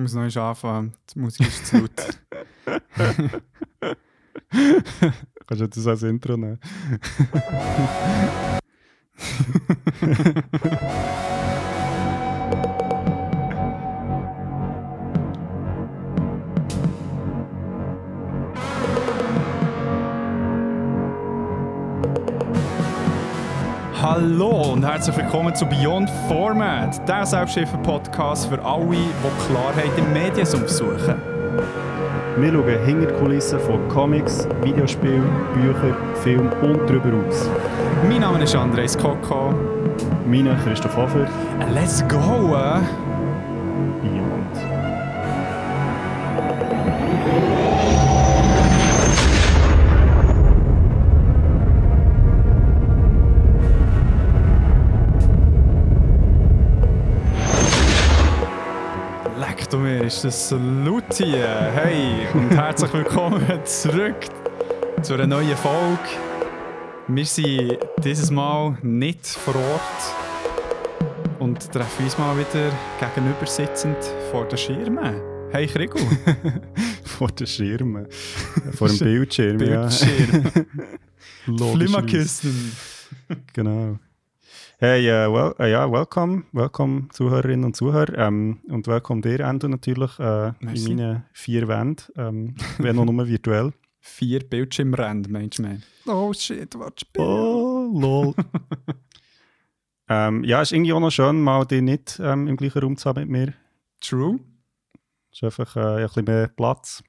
Ich muss noch anfangen. Die Musik ist zu laut. Kannst du das als Intro nehmen? Hallo und herzlich willkommen zu Beyond Format, der Selbsthilfe-Podcast für alle, die Klarheit im Mediensumpf suchen. Wir schauen hinter die Kulissen von Comics, Videospielen, Büchern, Film und darüber aus. Mein Name ist Andres Koko. Mein Christoph Hofer. Let's go! Äh? Ist das hier. Hey und herzlich willkommen zurück zu einer neuen Folge. Wir sind dieses Mal nicht vor Ort und treffen uns mal wieder gegenüber sitzend vor den Schirmen. Hey Krigu. Vor den Schirmen. Vor dem Bildschirm, Bildschirm. ja. Flimmerkissen. Genau. Hey, äh, well, äh, ja, welcome, welcome Zuhörerinnen und Zuhörer ähm, und welcome dir, Endo, natürlich äh, in meinen vier Wänden, ähm, wenn auch nur virtuell. Vier Bildschirmränder, meinst du, man? Oh shit, what's Oh, lol. ähm, ja, ist irgendwie auch noch schön, mal dich nicht ähm, im gleichen Raum zu haben mit mir. True. Ist einfach äh, ein bisschen mehr Platz.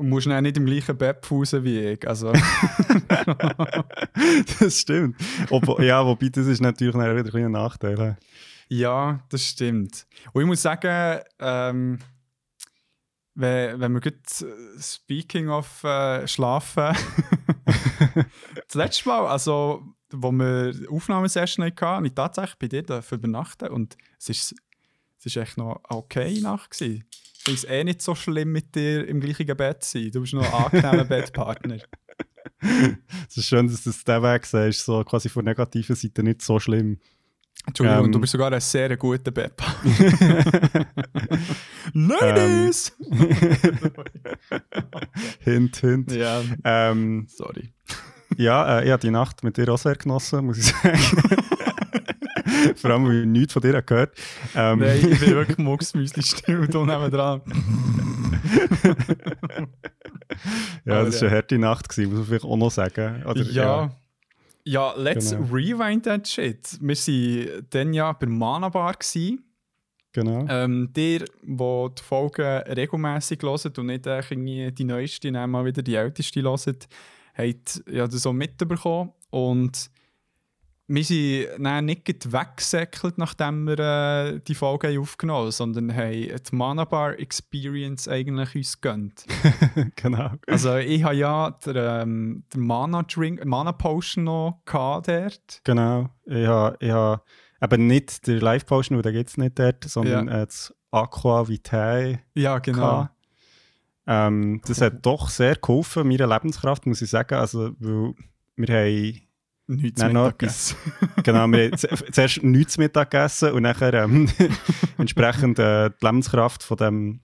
Und musst dann nicht im gleichen Bett pausen wie ich. Also, das stimmt. Ob, ja, wobei das ist natürlich wieder ein kleiner Nachteil. ja, das stimmt. Und ich muss sagen, ähm, wenn, wenn wir gut äh, speaking of äh, Schlafen, das letzte Mal, also, wo wir Aufnahmesession hatten, habe ich tatsächlich bei dir dürfen übernachten und es ist, es ist echt noch eine okay Nacht. Gewesen. Finde es eh nicht so schlimm, mit dir im gleichen Bett zu sein. Du bist noch ein angenehmer Bettpartner. Es ist schön, dass du das den Weg sagst, so quasi von negativen Seite nicht so schlimm. Entschuldigung, Ähm. du bist sogar ein sehr guter Bettpartner. Ladies! hint, hint. ja, Ähm, sorry. ja, äh, ich habe die Nacht mit dir auch sehr genossen, muss ich sagen. Vor allem, weil ich nichts von dir gehört ähm, Nein, ich bin wirklich Mucksmüsli still da nebenan. Ja, das war Aber, eine harte Nacht, gewesen, muss man vielleicht auch noch sagen. Oder, Ja. Ja, let's Genau. rewind that shit. Wir waren dann ja bei Mana Bar. Gewesen. genau. Ähm, der, der die Folgen regelmäßig hört und nicht äh, die neueste, mal wieder die älteste hört, hat ja das so mitbekommen. Und wir sind nicht weggesäckelt, nachdem wir äh, die Folge haben aufgenommen haben, sondern haben die Mana Bar Experience eigentlich uns gegönnt. genau. Also ich habe ja den, ähm, den Mana Drink, Mana Potion noch gehabt dort. Genau. Ich habe, ich habe eben nicht den Live-Potion, weil den gibt es nicht dort, sondern Ja. äh, das Aqua Vitae. Ja, genau. Ähm, das hat doch sehr geholfen, meiner Lebenskraft, muss ich sagen. Also, weil wir haben Nichts Nein, Mittag etwas. genau, wir haben zuerst nichts Mittag gegessen und nachher ähm, entsprechend äh, die Lebenskraft von dem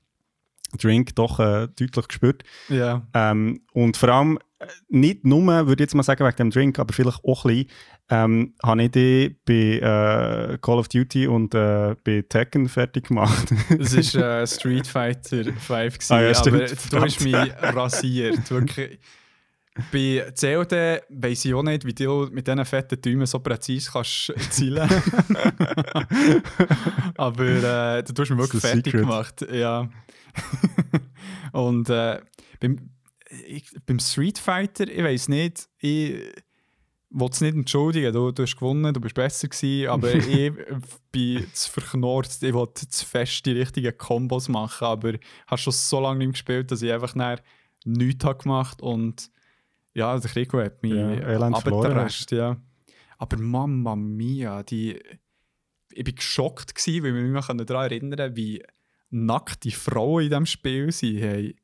Drink doch äh, deutlich gespürt. Ja. Ähm, und vor allem äh, nicht nur, würde ich jetzt mal sagen, wegen dem Drink, aber vielleicht auch ein bisschen, ähm, habe ich die bei äh, Call of Duty und äh, bei Tekken fertig gemacht. Es war äh, Street Fighter 5, gewesen, Ah ja, aber du hast mich rasiert. Wirklich. Bei COD weiss ich auch nicht, wie du mit diesen fetten Däumen so präzise kannst zielen Aber äh, du hast mich wirklich fertig Secret. gemacht. Ja. Und äh, beim, ich, beim Street Fighter, ich weiß nicht, ich will es nicht entschuldigen, du, du hast gewonnen, du bist besser gewesen, aber ich bin zu verknurrt, ich wollte zu fest die richtigen Kombos machen, aber ich habe schon so lange nicht gespielt, dass ich einfach nachher nichts habe gemacht und ja, der Krieg hat mich Ja, elend verloren abgetrascht, ja. Aber Mamma Mia, die, ich war geschockt, gewesen, weil ich mich noch daran erinnern kann, wie nackte Frauen in diesem Spiel sind. Hey,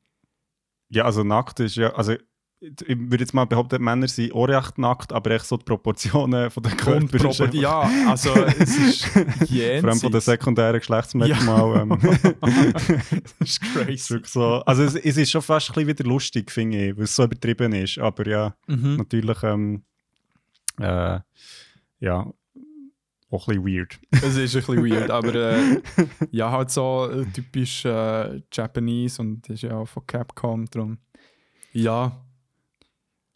ja, also nackt ist ja, also ich würde jetzt mal behaupten, Männer sind auch recht nackt, aber echt so die Proportionen von ist Unpropo- einfach- ja, also es ist Vor allem von den jenseits. sekundären Geschlechtsmerkmalen. Ähm, das ist crazy. so. Also es, es ist schon fast ein bisschen wieder lustig, finde ich, weil es so übertrieben ist. Aber ja, Mhm. natürlich, ähm, äh, ja, auch ein bisschen weird. Es ist ein bisschen weird, aber äh, ja, halt so äh, typisch äh, Japanese und ist ja auch von Capcom drum. Ja.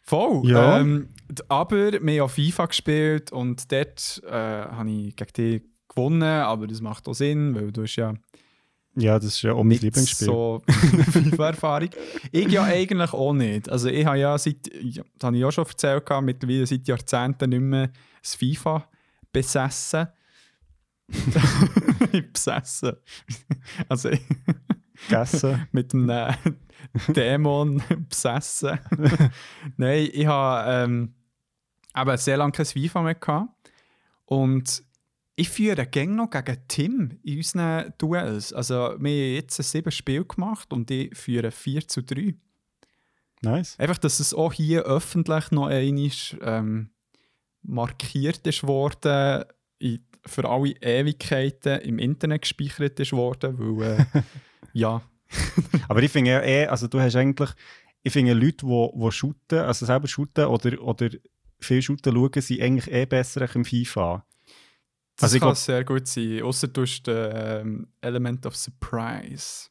Voll. Ja. Ähm, aber wir haben FIFA gespielt und dort äh, habe ich gegen dich gewonnen, aber das macht auch Sinn, weil du hast ja Ja, das ist ja auch mein Lieblingsspiel. so FIFA-Erfahrung. ich ja eigentlich auch nicht. Also ich habe ja seit, ja, das habe ich auch schon erzählt, mittlerweile seit Jahrzehnten nicht mehr das FIFA besessen. besessen. Also Gegessen. mit einem Dämon besessen. Nein, ich habe ähm, eben sehr lange kein FIFA mehr gehabt. Und ich führe gäng noch gegen Tim in unseren Duells. Also wir haben jetzt ein sieben Spiel gemacht und ich führe 4 zu 3. Nice. Einfach, dass es auch hier öffentlich noch einmal ähm, markiert ist worden, in, für alle Ewigkeiten im Internet gespeichert ist worden, weil äh, ja, Aber ich finde ja eh, also du hast eigentlich, ich finde Leute, die, die shooten, also selber shooten oder, oder viel shooten schauen, sind eigentlich eh besser im FIFA. das Also kann glaub- sehr gut sein. Außer du hast den ähm, Element of Surprise.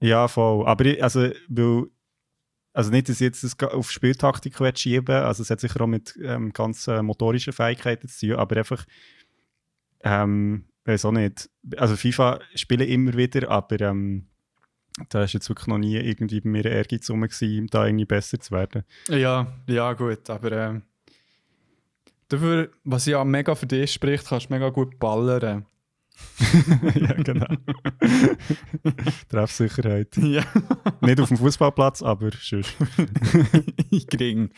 Ja, voll. Aber ich, also, weil, also nicht, dass ich jetzt das auf Spieltaktik schieben also es hat sicher auch mit ähm, ganz äh, motorischen Fähigkeiten zu tun, aber einfach, ähm, weiß auch nicht. Also FIFA spiele immer wieder, aber ähm, da ist jetzt wirklich noch nie irgendwie bei mir Ehrgeiz rum, gewesen, da irgendwie besser zu werden. Ja, ja, gut, aber ähm, dafür, was ja mega für dich spricht, kannst du mega gut ballern. ja, genau. Treffsicherheit. ja, Nicht auf dem Fußballplatz, aber ich krieg.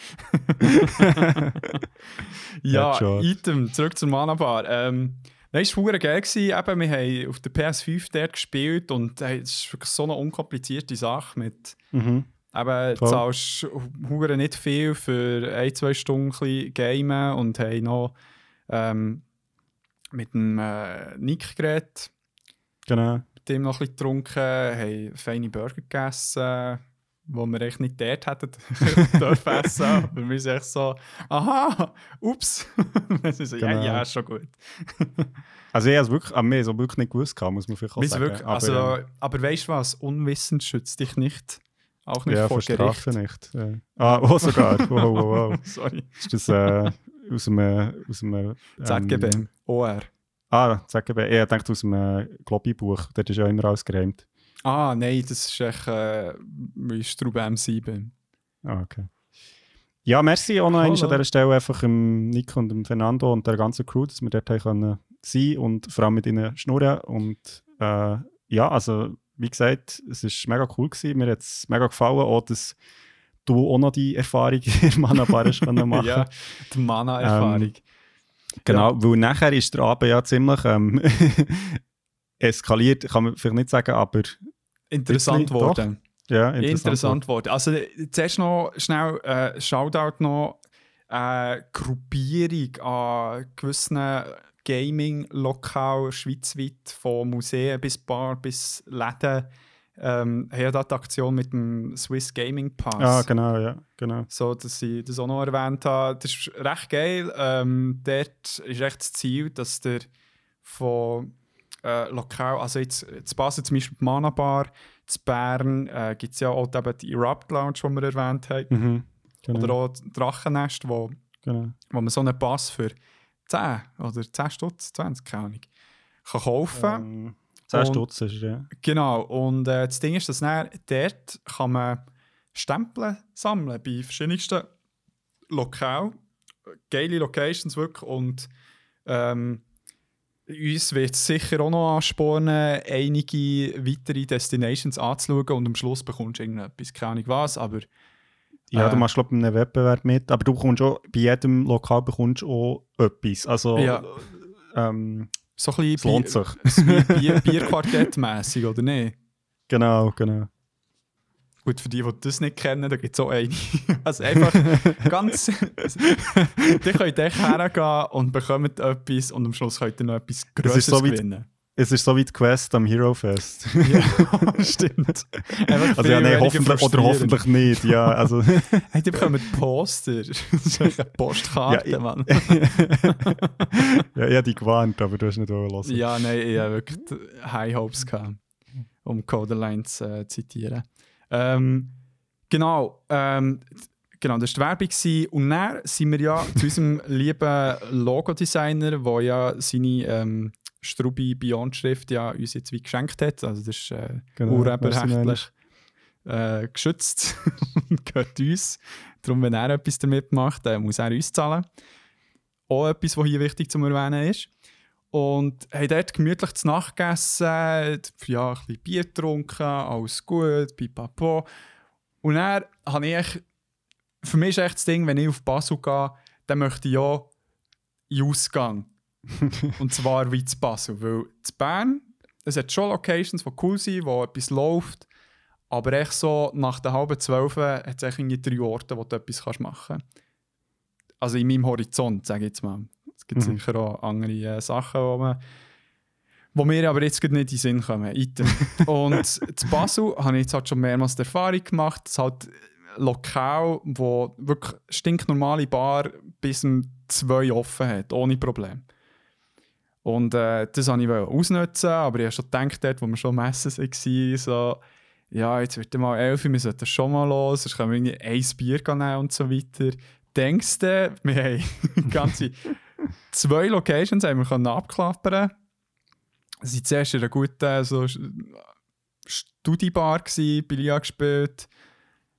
ja, Headshot. Item, zurück zur Mana-Bar. Ähm, Nein, es war geil. Gewesen. Eben, wir haben auf der PS5 dort gespielt und hey, es ist wirklich so eine unkomplizierte Sache mit Mhm. Eben, du zahlst hure nicht viel für ein, zwei Stunden gamen und haben noch ähm, mit dem äh, Nick geredet, Genau. mit dem noch ein bisschen getrunken, haben feine Burger gegessen, die wir echt nicht dort hätten dürfen essen. Aber wir sind echt so, aha, ups. wir sind so, ja, Genau. ja, ist schon gut. Also ich habe es wirklich, aber wir haben es wirklich nicht gewusst, muss man vielleicht auch sagen. wirklich, aber, also, ähm, aber weißt du was, Unwissen schützt dich nicht. Auch nicht ja, vor Gericht. Nicht. Ja. Ah, oh, sogar. Wow, wow, wow. Sorry. Ist das äh, aus einem... Aus einem ähm, ZGB, OR. Ah, ZGB. Ich dachte aus einem Globi-Buch. Dort ist ja immer alles geräumt. Ah, nein, das ist echt äh, wie Straube M7. Ah, okay. Ja, merci auch noch an dieser Stelle einfach dem Nico und dem Fernando und der ganzen Crew, dass wir dort haben können sein und vor allem mit ihnen schnurren. Und äh, ja, also wie gesagt, es war mega cool. Gewesen. Mir hat es mega gefallen, auch dass du auch noch die Erfahrung in hast können machen ja, die Mana-Erfahrung. Genau, weil nachher ist der Abend ja ziemlich ähm, eskaliert, kann man vielleicht nicht sagen, aber interessant geworden. ja, interessant. Interessant geworden. Also, zuerst noch schnell äh, Shoutout noch äh, Gruppierung an gewissen Gaming-Lokalen schweizweit, von Museen bis Bar bis Läden. Ähm, da die Aktion mit dem Swiss Gaming Pass. Ja, genau, ja, genau. So, dass ich das auch noch erwähnt habe. Das ist recht geil. Ähm, dort ist echt das Ziel, dass der von äh, lokal, also jetzt zu Basel zum Beispiel die Mana Bar, zu Bern äh, gibt es ja auch eben die Erupt Lounge, die wir erwähnt haben. Mhm. genau, Oder auch Drachennest, wo, genau. wo man so einen Pass für 10 oder 10 Stutz, 20, keine Ahnung, kann kaufen Ähm, 10 Und- Stutz ist ja. Genau, und äh, das Ding ist, dass dann dort kann man Stempel sammeln bei verschiedensten Lokalen. Geile Locations wirklich und ähm, uns wird es sicher auch noch anspornen, einige weitere Destinations anzuschauen und am Schluss bekommst du irgendetwas, keine Ahnung was, aber Ja, Äh. du machst, glaube ich, einen Wettbewerb mit, aber du bekommst auch, bei jedem Lokal bekommst du auch etwas. Also, Ja. ähm, so ein bisschen Bier, Bierquartett-mässig, oder nicht? Genau, genau. Gut, für die, die das nicht kennen, da gibt es auch eine. Also einfach ganz. die könnt echt hergehen und bekommt etwas und am Schluss könnt ihr noch etwas Größeres so gewinnen. Es ist so wie die Quest am Hero Fest. Ja, stimmt. Also ja, nein, hoffentlich, oder hoffentlich nicht. Ja, also, Hey, die bekommen Poster. Das ist echt eine Postkarte, Ja, ich- Mann. ja, ich habe dich gewarnt, aber du hast nicht hören. Ja, nein, ich hatte wirklich High Hopes, gehabt, um Coderline zu äh, zitieren. Ähm, genau, ähm, genau, das war die Werbung. Und dann sind wir ja zu unserem lieben Logo-Designer, der ja seine ähm, Strubi Beyond-Schrift ja uns jetzt wie geschenkt hat. Also das ist äh, Genau, urheberrechtlich äh, geschützt und gehört uns. Darum, wenn er etwas damit macht, äh, muss er uns zahlen. Auch etwas, was hier wichtig zu erwähnen ist. Und haben dort gemütlich zu Nacht gegessen, ja, ein bisschen Bier getrunken, alles gut, pipapo. Und dann habe ich, für mich ist echt das Ding, wenn ich auf Basel gehe, dann möchte ich ja in Ausgang. Und zwar wie zu Basel. Weil zu Bern, es hat schon Locations, die cool sind, wo etwas läuft. Aber echt so nach der halben zwölf hat es irgendwie drei Orte, wo du etwas machen kannst. Also in meinem Horizont, sage ich jetzt mal. Es gibt Mhm. sicher auch andere äh, Sachen, wo man wo mir aber jetzt nicht in den Sinn kommen. Und zu Basel habe ich jetzt halt schon mehrmals die Erfahrung gemacht, dass halt Lokal, wo wirklich stinknormale Bar bis um zwei offen hat, ohne Problem. Und äh, das wollte ich ausnutzen, aber ich habe schon gedacht, dort, wo wir schon am Essen waren, so, ja, jetzt wird mal elf, wir sollten schon mal los, sonst können wir irgendwie ein Bier nehmen und so weiter. Denkst du, wir haben ganze zwei Locations haben wir können abklappern. Sie waren zuerst in einer guten so, Studibar, gewesen, Billard gespielt.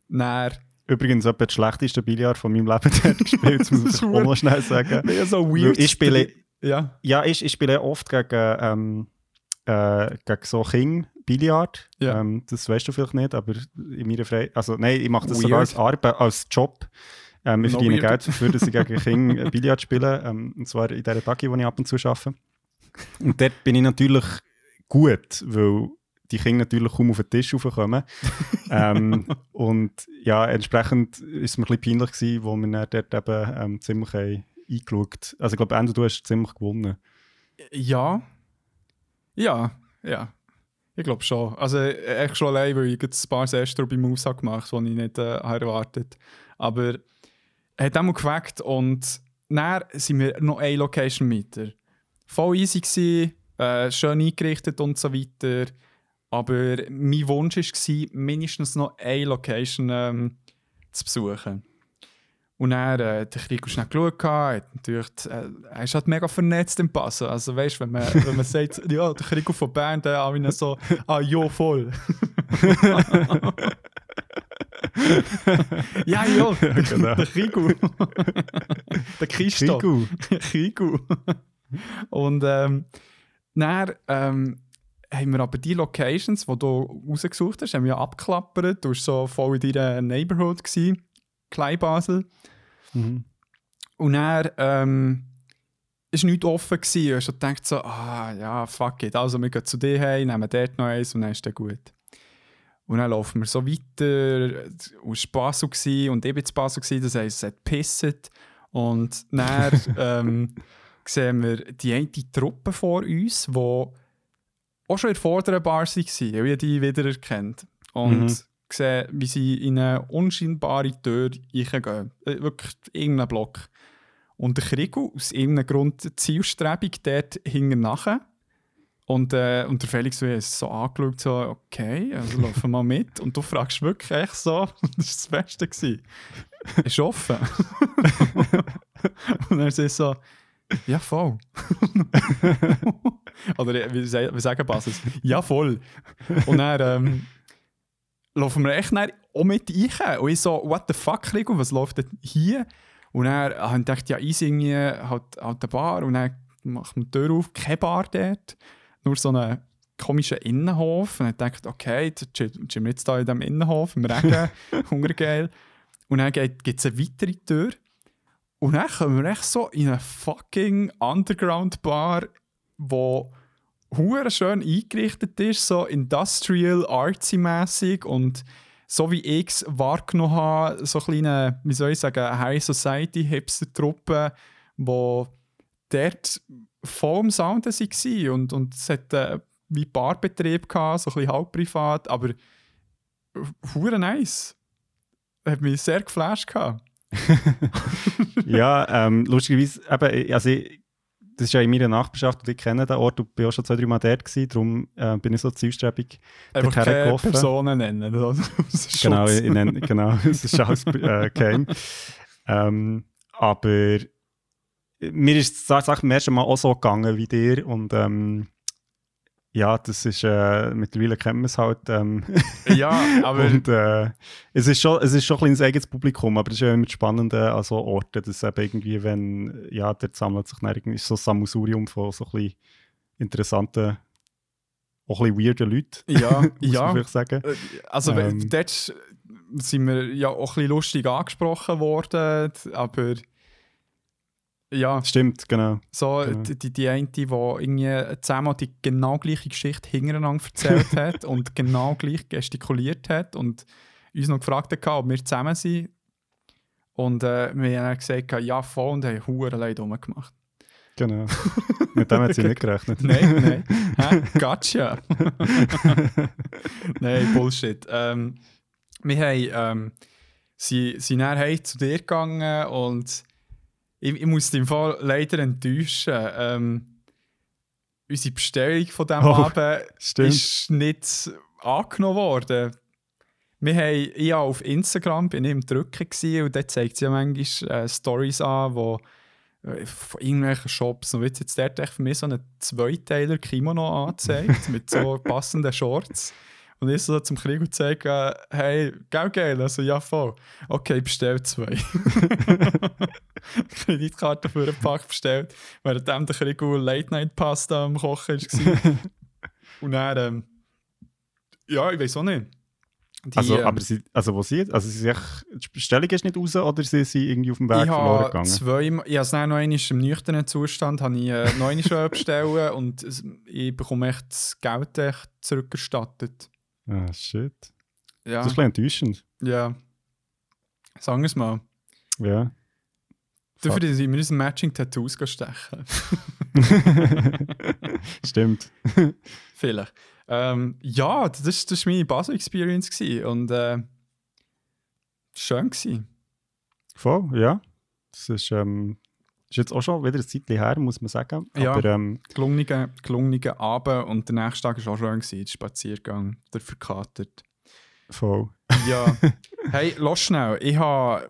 Dann Übrigens etwa das schlechteste Billard von meinem Leben dort gespielt, das muss ich auch noch schnell sagen. ja, so weird. ich spiele, Ja, ja, ich, ich spiele oft gegen, ähm, äh, gegen so King Billard. Ja. Ähm, das weißt du vielleicht nicht, aber in meiner Freizeit, also nein, ich mache das Weird. sogar als Arbeit, als Job. Ähm, ich No verdiene weird. Geld dafür, dass ich gegen King äh, Billard spiele, ähm, und zwar in dieser Tagi, wo ich ab und zu arbeite. Und dort bin ich natürlich gut, weil die Kinder natürlich kaum auf den Tisch raufkommen. ähm, und ja, entsprechend ist es mir ein bisschen peinlich gewesen, wo wir dort eben ähm, ziemlich haben eingeschaut Also ich glaube, Endo, du hast ziemlich gewonnen. Ja. Ja, ja. Ich glaube schon. Also echt schon allein, weil ich ein paar Sestro bei Maus habe gemacht habe, die ich nicht äh, habe erwartet Aber hat einmal geweckt und dann sind wir noch eine Location weiter. Voll easy gewesen, äh, schön eingerichtet und so weiter. Aber mein Wunsch war, mindestens noch eine Location ähm, zu besuchen. Und dann äh, der Krieg schnell geschaut, gehabt, hat natürlich, äh, er ist halt mega vernetzt im Passen. Also weißt wenn man, wenn man sagt, ja, der Krieg von Bern, dann habe ich so, ah, ja, voll. ja, ja, Genau. der Krigu. der Christoph. Krigu. Krigu. Und ähm, dann ähm, haben wir aber die Locations, die du rausgesucht hast, haben wir abgeklappert. Du warst so voll in deiner Neighborhood, gewesen, Kleinbasel. Mhm. Und dann ähm, ist nichts offen gewesen. Du hast schon gedacht so, ah ja, fuck it. Also wir gehen zu dir heim, nehmen dort noch eins und dann ist dann gut. Und dann laufen wir so weiter. Es war Basel gewesen, und ich war zu Basel, gewesen, das heisst, es hat gepisst. Und dann ähm, sehen wir die eine Truppe vor uns, die auch schon in der vorderen Bar waren, weil ich die wiedererkennt. Und Mhm. sehe, wie sie in eine unscheinbare Tür reingehen. Äh, wirklich irgendeinen Block. Und der Krigo aus irgendeinem Grund Zielstrebung dort hinten nachher. Und, äh, und der Felix so, hat es so angeschaut, so, okay, also laufen wir mal mit. Und du fragst wirklich echt so, das war das Beste. Gewesen. Ist offen. und er sagt so, ja, voll. Oder wie sagen Basis? Ja, voll. Und dann ähm, laufen wir echt auch mit rein. Und ich so, what the fuck, Rico, was läuft denn hier? Und habe ich gedacht, ja, easy irgendwie halt, halt eine Bar. Und dann macht man die Tür auf, keine Bar dort. Nur so einen komischen Innenhof. Und dann dachte ich, okay, jetzt chillen wir jetzt hier in diesem Innenhof im Regen, hungergeil. Und dann gibt es eine weitere Tür. Und dann kommen wir echt so in eine fucking Underground-Bar, wo hure schön eingerichtet ist, so industrial, artsy-mässig und so wie ich es wahrgenommen habe, so kleine, wie soll ich sagen, High Society Hipster-Truppe, die dort voll im Sound waren und, und es hat äh, wie Barbetrieb gehabt, so ein bisschen halb privat, aber hure nice. Hat mich sehr geflasht gehabt. ja, ähm, lustigerweise, eben, also ich, das ist ja in meiner Nachbarschaft und ich kenne den Ort, du bist auch schon zwei, drei Mal dort gewesen, darum äh, bin ich so zielstrebig Einfach keine Personen nennen. genau, ich nenne, genau, es ist alles äh, geheim. Ähm, aber mir ist es beim ersten Mal auch so gegangen wie dir und ähm, ja, das ist, äh, mittlerweile kennt man es halt. Ähm, ja, aber... und, äh, es, ist schon, es ist schon ein kleines eigenes Publikum, aber es ist ja immer spannend an so Orten, dass eben irgendwie, wenn, ja, dort sammelt sich dann irgendwie so ein Sammelsurium von so ein bisschen interessanten, auch ein bisschen weirden Leuten, ja, muss ja. man sagen. Äh, also ähm, dort sind wir ja auch ein bisschen lustig angesprochen worden, aber ja. Stimmt, genau. So, genau. Die, die eine, die irgendwie zehnmal die genau gleiche Geschichte hintereinander erzählt hat und genau gleich gestikuliert hat und uns noch gefragt hat, ob wir zusammen sind. Und äh, wir haben gesagt, ja, voll, und haben Huren leid rumgemacht. Genau. Mit dem hat sie nicht gerechnet. nein, nein. Hä? Gotcha. nein, Bullshit. Ähm, wir haben, ähm, sie sind nachher zu dir gegangen und ich, ich muss dich Fall leider enttäuschen. Ähm, unsere Bestellung von diesem oh, Abend stimmt. ist nicht angenommen worden. Wir haben, ich auf Instagram bin ich im Drücken und dort zeigt sie ja manchmal äh, Stories an, wo äh, von irgendwelchen Shops. Und jetzt dort echt für mich so einen Zweiteiler Kimono angezeigt mit so passenden Shorts. Und ich so zum Krieg und sage, hey, geil, geil. Also ja, voll. Okay, bestell zwei. Kreditkarte für einen Pack bestellt, während der Krieg Late-Night-Pasta am Kochen war. und dann, ähm, ja, ich weiß auch nicht. Die, also, ähm, aber sie, also wo sie, also sie die Bestellung ist nicht raus oder sie sind irgendwie auf dem Weg verloren gegangen? Zwei, ich habe es noch einmal im nüchternen Zustand habe ich, äh, noch einmal bestellen und ich bekomme echt das Geld echt zurückerstattet. Ah, shit. Ja. Das ist ein bisschen enttäuschend. Ja. Sagen wir es mal. Ja. Dafür sind wir unsere Matching-Tattoos stechen. Stimmt. Vielleicht. Ähm, ja, das, das war meine Basel-Experience und äh, schön. Gewesen. Voll, ja. Das ist, ähm, ist jetzt auch schon wieder ein Zeitchen her, muss man sagen. Ja, Aber, ähm, gelungener, gelungener Abend und der nächste Tag war auch schön, gewesen, der Spaziergang, der verkatert. Voll. Ja. hey, los schnell. Ich habe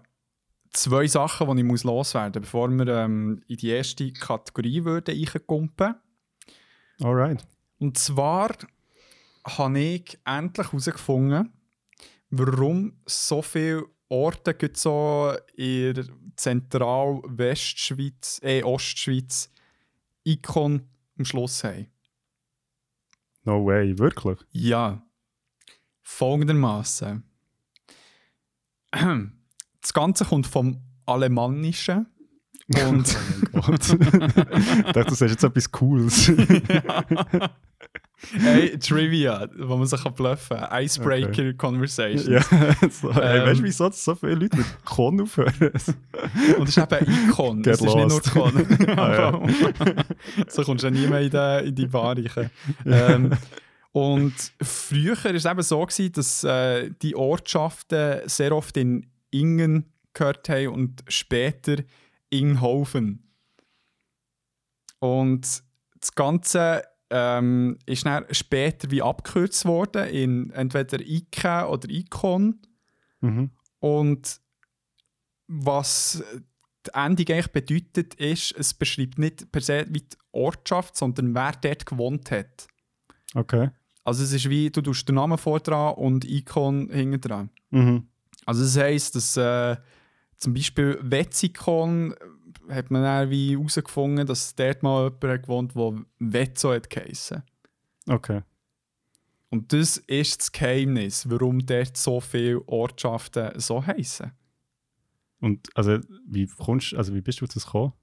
zwei Sachen, die ich muss loswerden muss, bevor wir ähm, in die erste Kategorie würden reinkumpen. Alright. Und zwar habe ich endlich herausgefunden, warum so viele Orte gibt so in der Zentral-Westschweiz, äh, Ostschweiz Icon am Schluss haben. No way, wirklich? Ja. Folgendermaßen. Das Ganze kommt vom Alemannischen. Und oh mein Gott. ich dachte, du sagst jetzt etwas Cooles. ja. Hey, Trivia, wo man sich bluffen kann. Icebreaker okay. Conversation. Ja, so, ähm, hey, weißt du, wieso so viele Leute mit Con aufhören? Und es ist eben Icon, Get es ist lost. nicht nur Con. ah, so kommst du ja nie mehr in die, in die Bar ähm, Und früher war es eben so, gewesen, dass äh, die Ortschaften sehr oft in Ingen gehört haben und später Inghofen. Und das Ganze ähm, ist dann später wie abgekürzt worden in entweder Ike oder Icon. Mhm. Und was die Endung eigentlich bedeutet, ist, es beschreibt nicht per se wie die Ortschaft, sondern wer dort gewohnt hat. Okay. Also es ist wie, du tust den Namen vor dran und Icon hinten dran. Mhm. Also das heisst, dass äh, zum Beispiel Wetzikon hat man dann wie herausgefunden, dass dort mal jemand hat gewohnt der Wetzo hat geheissen. Okay. Und das ist das Geheimnis, warum dort so viele Ortschaften so heißen. Und also wie kommst also wie bist du das gekommen?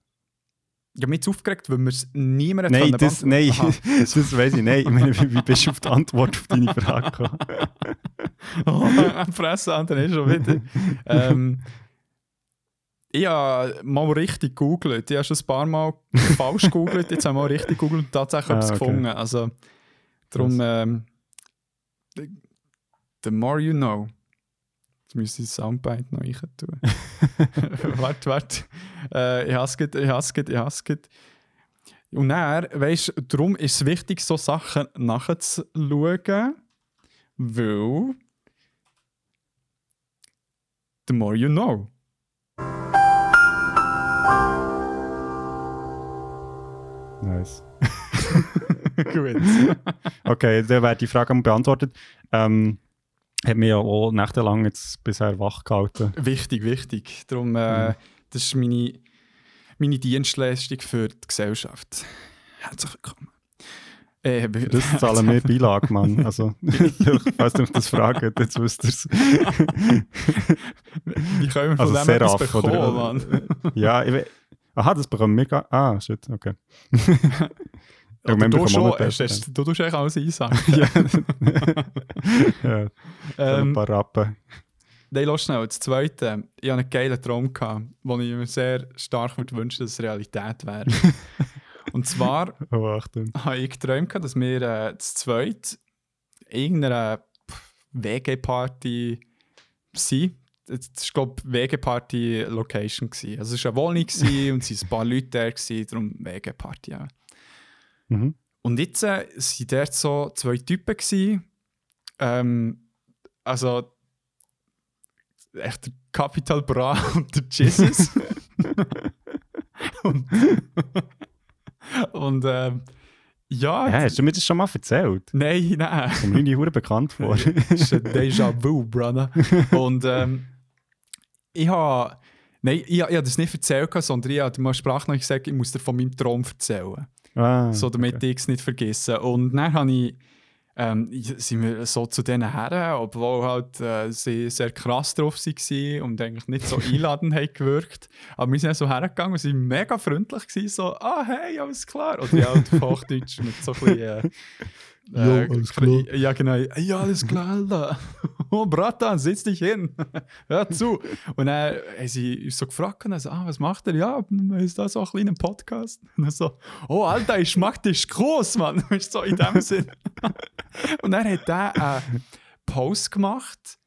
Ich habe mich jetzt aufgeregt, weil wir es niemandem Nein, das, nein das weiß ich. Nein, ich meine, wie, wie bist du auf die Antwort auf deine Frage gekommen? oh, Fresse an, dann ist schon wieder. ähm, ich habe mal richtig gegoogelt. Ich habe schon ein paar Mal falsch gegoogelt. Jetzt habe ich mal richtig gegoogelt und tatsächlich Ah, etwas okay. gefunden. Also, darum, ähm, the more you know. Jetzt müsste ich das Soundbite noch rein tun. warte, warte. Äh, ich hasse es, ich hasse es, ich hasse es. Und dann, weißt du, darum ist es wichtig, so Sachen nachzuschauen, weil the more you know. Nice. Gut. Okay, dann wäre die Frage beantwortet. Ähm, hat mich ja auch nächtelang jetzt bisher wach gehalten. wichtig, wichtig. Darum, äh, Mhm. das ist meine, meine Dienstleistung für die Gesellschaft. Herzlich willkommen. Äh, das zahlen wir Beilage, Mann. Also, falls ihr euch das fragt, jetzt wisst ihr es. Wie können wir von Also dem sehr etwas bekommen, oder? Mann? Ja, ich Aha, das bekommen wir gar... Ah, shit, okay. Wir du bekommen schon, hast, hast, du tust eigentlich alles einsagen. ja. ja, ein ähm, paar Rappen. Nein, lass schnell. Das Zweite, ich hatte einen geilen Traum, gehabt, den ich mir sehr stark wünschen dass es Realität wäre. Und zwar Oh, habe ich geträumt, dass wir äh, zu zweit irgendeiner WG-Party sind. Das war, glaube ich, WG-Party-Location. gewesen. Also es war eine Wohnung und es waren ein paar Leute da, gewesen, darum WG-Party. Ja. Mhm. Und jetzt äh, waren dort so zwei Typen. Gewesen. Ähm, also echt der Capital Bra und der Jesus. und und ähm, ja, Ja, hast du mir das schon mal erzählt? nein, nein. Kommt mir die Hure bekannt vor. Das ist ein Déjà-vu, Brother. Und ähm, ich habe. Nein, ich, ich habe das nicht erzählt, sondern ich habe mal Sprachnachricht gesagt, ich muss dir von meinem Traum erzählen. ah, so damit okay. ich es nicht vergesse. Und dann habe ich, ähm, ich- sind wir so zu denen her, obwohl halt äh, sie sehr krass drauf waren und eigentlich nicht so einladend haben gewirkt. Aber wir sind so hergegangen und sie waren mega freundlich, gewesen, so «Ah, hey, alles klar!» Oder ja, halt auf Hochdeutsch mit so ein bisschen... Äh, Jo, äh, alles klar. Ja, genau. Ja, alles klar, Alter. Oh, Bratan, setz dich hin. Hör zu. Und dann haben sie so gefragt, und dann so, ah, was macht er? Ja, ist da so ein kleiner Podcast? Und dann so, oh, Alter, ich mag dich groß, Mann. Ist so in dem Sinn. und dann hat er einen Post gemacht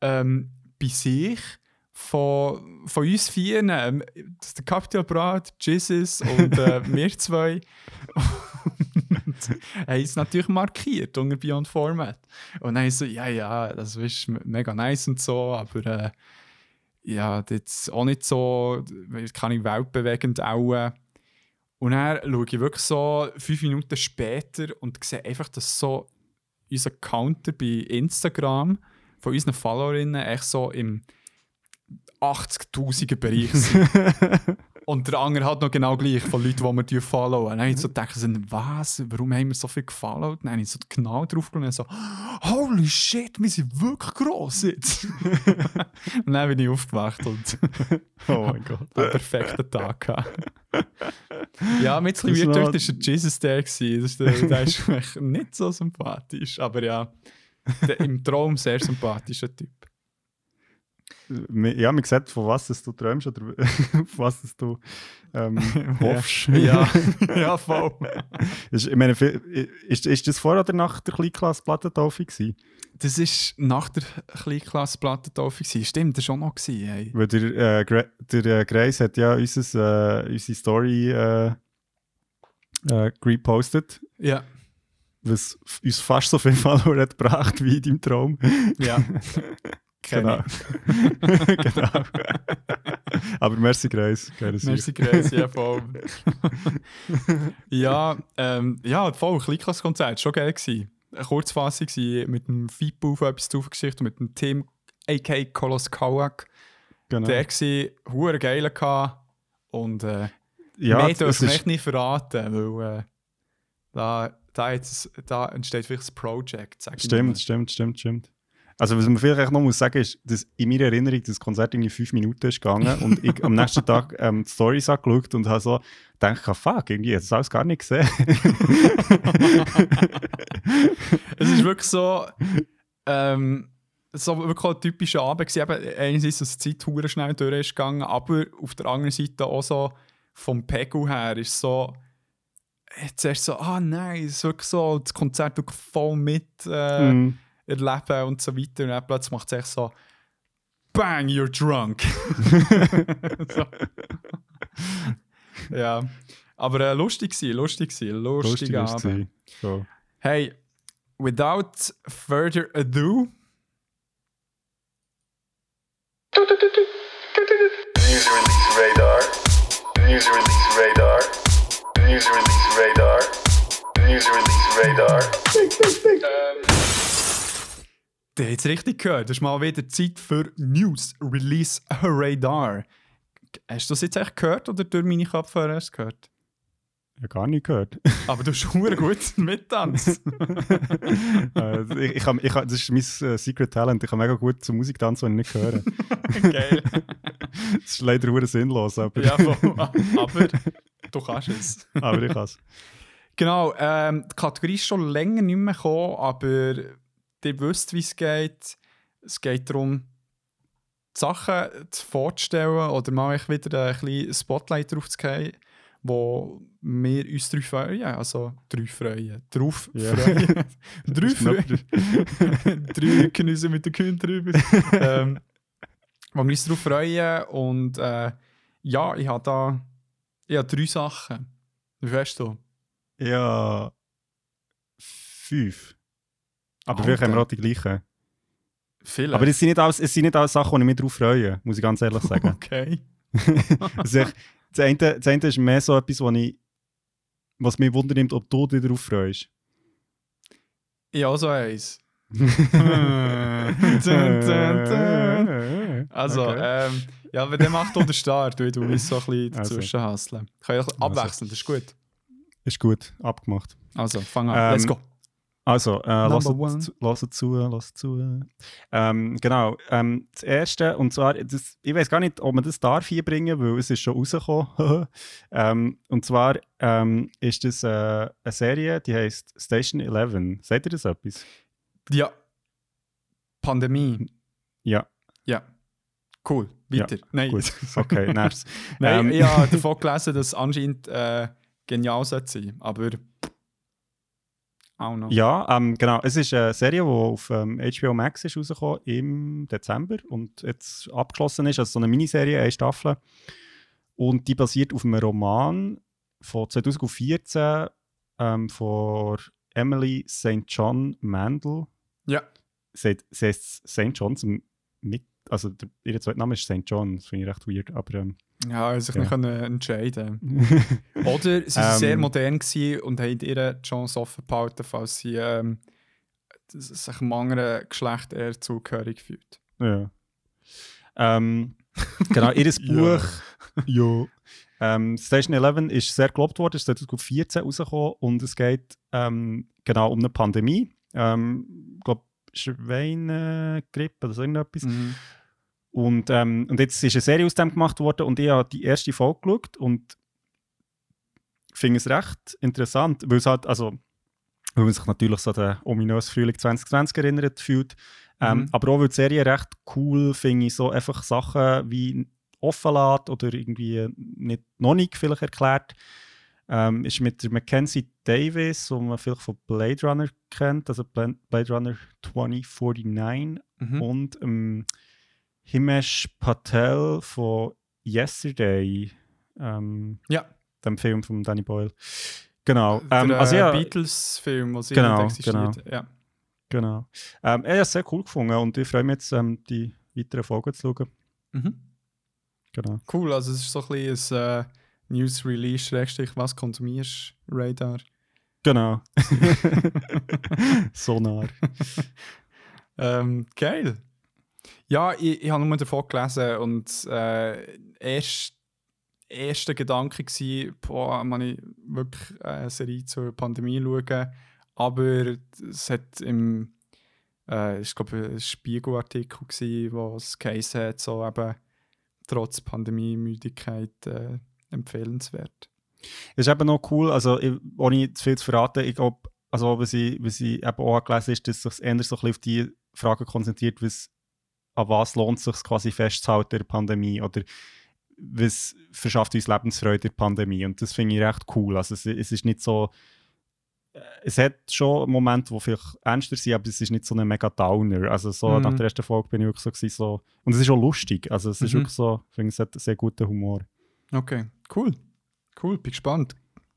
ähm, bei sich von, von uns vier. Ähm, das ist der Capital Brat, Jesus und äh, wir zwei. Haben es natürlich markiert unter Beyond Format. Und dann so, ja, ja, das ist me- mega nice und so, aber äh, ja, das auch nicht so, kann ich weltbewegend auch. äh. Und dann schaue ich wirklich so fünf Minuten später und sehe einfach, dass so unser Counter bei Instagram von unseren Followerinnen echt so im 80.000er Bereich sind. Und der andere hat noch genau gleich von Leuten, die wir followen. Dann habe ich so gedacht, was, warum haben wir so viel gefollowt? Dann habe ich so genau drauf geschaut und so, holy shit, wir sind wirklich gross jetzt. und dann bin ich aufgewacht und Oh mein Gott. einen perfekten Tag gehabt. ja, mit ein bisschen weird war der Jesus der. gewesen. Das ist der, ist nicht so sympathisch. Aber ja, der, im Traum sehr sympathischer Typ. Ja, man sieht, von was du träumst oder auf was du ähm, hoffst. Ja, ja voll. ist, ich meine, ist, ist das vor oder nach der Kleinklasse Plattentaufe gewesen? Das war nach der Kleinklasse Plattentaufe. gewesen. Stimmt, das war schon noch. Gewesen. Weil der, äh, Gra der äh, Grace hat ja unseres, äh, unsere Story äh, äh, repostet, Ja, was uns fast so viel Follower hat gebracht wie in deinem Traum. ja. Genau. Genau. Aber merci. Geiles Merci, Grace, ja, voll. ja, ähm, ja, voll, Kleinklasskonzert, schon geil gewesen. Eine Kurzfassung gewesen, mit dem Fipu auf etwas draufgeschichtet und mit dem Tim, a.k.a. Kolos Kawak. Genau. Der war hure geil. Und äh, ja, mehr dürfen wir nicht verraten, weil äh, da, da, jetzt, da entsteht vielleicht ein Project, Stimmt, stimmt, stimmt, stimmt. Also was man vielleicht noch muss sagen ist, dass in meiner Erinnerung das Konzert irgendwie fünf Minuten ist gegangen und ich am nächsten Tag ähm, die Storys angeschaut und habe so gedacht, ah, fuck, irgendwie, ich habe das alles gar nicht gesehen. es ist wirklich so, ähm, so wirklich ein typischer Abend gewesen. Eben, einerseits, dass die Zeit schnell durch ist gegangen, aber auf der anderen Seite auch so vom Pegel her ist so zuerst so, ah nein, es ist wirklich so, das Konzert wirklich voll mit äh, Mhm. Erleben und so weiter. Und dann plötzlich macht es echt so, bang, you're drunk. so. Ja, aber äh, lustig war, lustig war, Lustig lustiger ist Abend. So. Hey, without further ado, News release radar. News release radar. News release radar. News release radar. Der hat es richtig gehört. Das ist mal wieder Zeit für News Release Radar. Hast du das jetzt echt gehört oder durch meine Kopfhörer erst gehört? Habe gar nicht gehört. Aber du hast schon gut mittanzt. Äh, ich, ich, ich, das ist mein äh, Secret Talent. Ich kann mega gut zur Musik tanzen, wenn ich nicht höre. Geil. Das ist leider hure sinnlos, aber, Ja, aber du kannst es. aber ich kann es. Genau, ähm, die Kategorie ist schon länger nicht mehr gekommen, aber ihr wisst, wie es geht. Es geht darum, die Sachen zu vorzustellen oder mal echt wieder ein bisschen Spotlight drauf zu geben, wo wir uns drauf freuen. Also drei freuen. Drauf freuen. noch- freuen. drei Genüsse mit den Kühen drüber. ähm, wo wir uns drauf freuen. Und äh, ja, ich habe da ich habe drei Sachen. Wie weißt du? Ja. Fünf. Aber vielleicht haben wir auch die gleichen. Viele. Aber es sind, nicht alles, es sind nicht alles Sachen, die ich mich drauf freue, muss ich ganz ehrlich sagen. Okay. Es ist das, eine, das eine ist mehr so etwas, wo ich, was mich wundernimmt, ob du dich darauf freust. Ja, so eins. dun, dun, dun. Also, Okay. ähm, ja, bei dem macht auch der Start, weil du musst so ein bisschen Also. dazwischen hasseln. Kann ich Also. abwechseln, das ist gut. Ist gut, abgemacht. Also, fang an. Ähm, Let's go. Also, äh, lasst zu, lasst zu. Ähm, genau, ähm, das erste, und zwar, das, ich weiß gar nicht, ob man das darf hier bringen, weil es ist schon rausgekommen. ähm, und zwar ähm, ist das äh, eine Serie, die heißt Station 11. Seht ihr das etwas? Ja. Pandemie. Ja, Ja. Cool. Weiter. Nein. gut. Okay, nice. Nein, Ähm, ich habe davon gelesen, dass es anscheinend äh, genial sollte sein. Aber. Auch noch. Ja, ähm, genau. Es ist eine Serie, die auf ähm, HBO Max ist rausgekommen im Dezember und jetzt abgeschlossen ist. Also so eine Miniserie, eine Staffel. Und die basiert auf einem Roman von 2014 ähm, von Emily St. John Mandel. Ja. Sie, sie heißt St. John also der, ihr zweiter Name ist St. John, das finde ich recht weird, aber ähm, Ja, sich Ja. nicht können entscheiden Oder sie waren Ähm, sehr modern und haben ihre Chance offen behalten, falls sie ähm, sich einem anderen Geschlecht eher zugehörig fühlt. Ja. Ähm, genau, ihr. Buch. ja. Ähm, Station 11 ist sehr gelobt worden, ist 2014 rausgekommen und es geht ähm, genau um eine Pandemie. Ähm, ich glaube, Schweinegrippe oder so irgendetwas. Mhm. Und, ähm, und jetzt ist eine Serie aus dem gemacht worden und ich habe die erste Folge geschaut und finde es recht interessant, weil es halt, also, weil man sich natürlich so an den ominösen Frühling 2020 erinnert fühlt. Ähm, Mhm. Aber auch weil die Serie recht cool finde ich, so einfach Sachen wie offen lässt oder irgendwie nicht, noch nicht vielleicht erklärt. Ähm, ist mit der Mackenzie Davis, die man vielleicht von Blade Runner kennt, also Bla- Blade Runner 2049 Mhm. und ähm, Himesh Patel von Yesterday, ähm, Ja, dem Film von Danny Boyle. Genau. der Ähm, äh, also ja, Beatles-Film, der Genau, genau, existiert. Ja. genau. Ähm, er hat es sehr cool gefunden und ich freue mich jetzt, ähm, die weiteren Folgen zu schauen. Mhm. Genau. Cool, also es ist so ein bisschen ein äh, News-Release, Schrägstrich, was konsumierst, Radar. Genau. Sonar. Ähm, geil. Ja, ich, ich habe nur davon gelesen und äh, erst erster Gedanke war, boah, man ich wirklich eine Serie zur Pandemie schauen. Aber es hat im, äh, ich glaube, ein Spiegelartikel gsi, wo es geheißen hat, so eben trotz Pandemie-Müdigkeit äh, empfehlenswert. ist eben noch cool, also ich, ohne zu viel zu verraten, ich glaube, also was ich, was ich eben auch gelesen ist, dass sich eher so ein bisschen auf die Fragen konzentriert, was, an was lohnt es sich quasi festzuhalten in der Pandemie oder was verschafft uns Lebensfreude in der Pandemie. Und das finde ich recht cool. Also es, es ist nicht so äh, es hat schon Momente, die vielleicht ernster sind, aber es ist nicht so ein mega Downer. Also so Mhm. nach der ersten Folge bin ich wirklich so, gewesen, so und es ist auch lustig. Also es ist Mhm. wirklich so, ich finde es hat einen sehr guten Humor. Okay, cool. Cool, bin gespannt.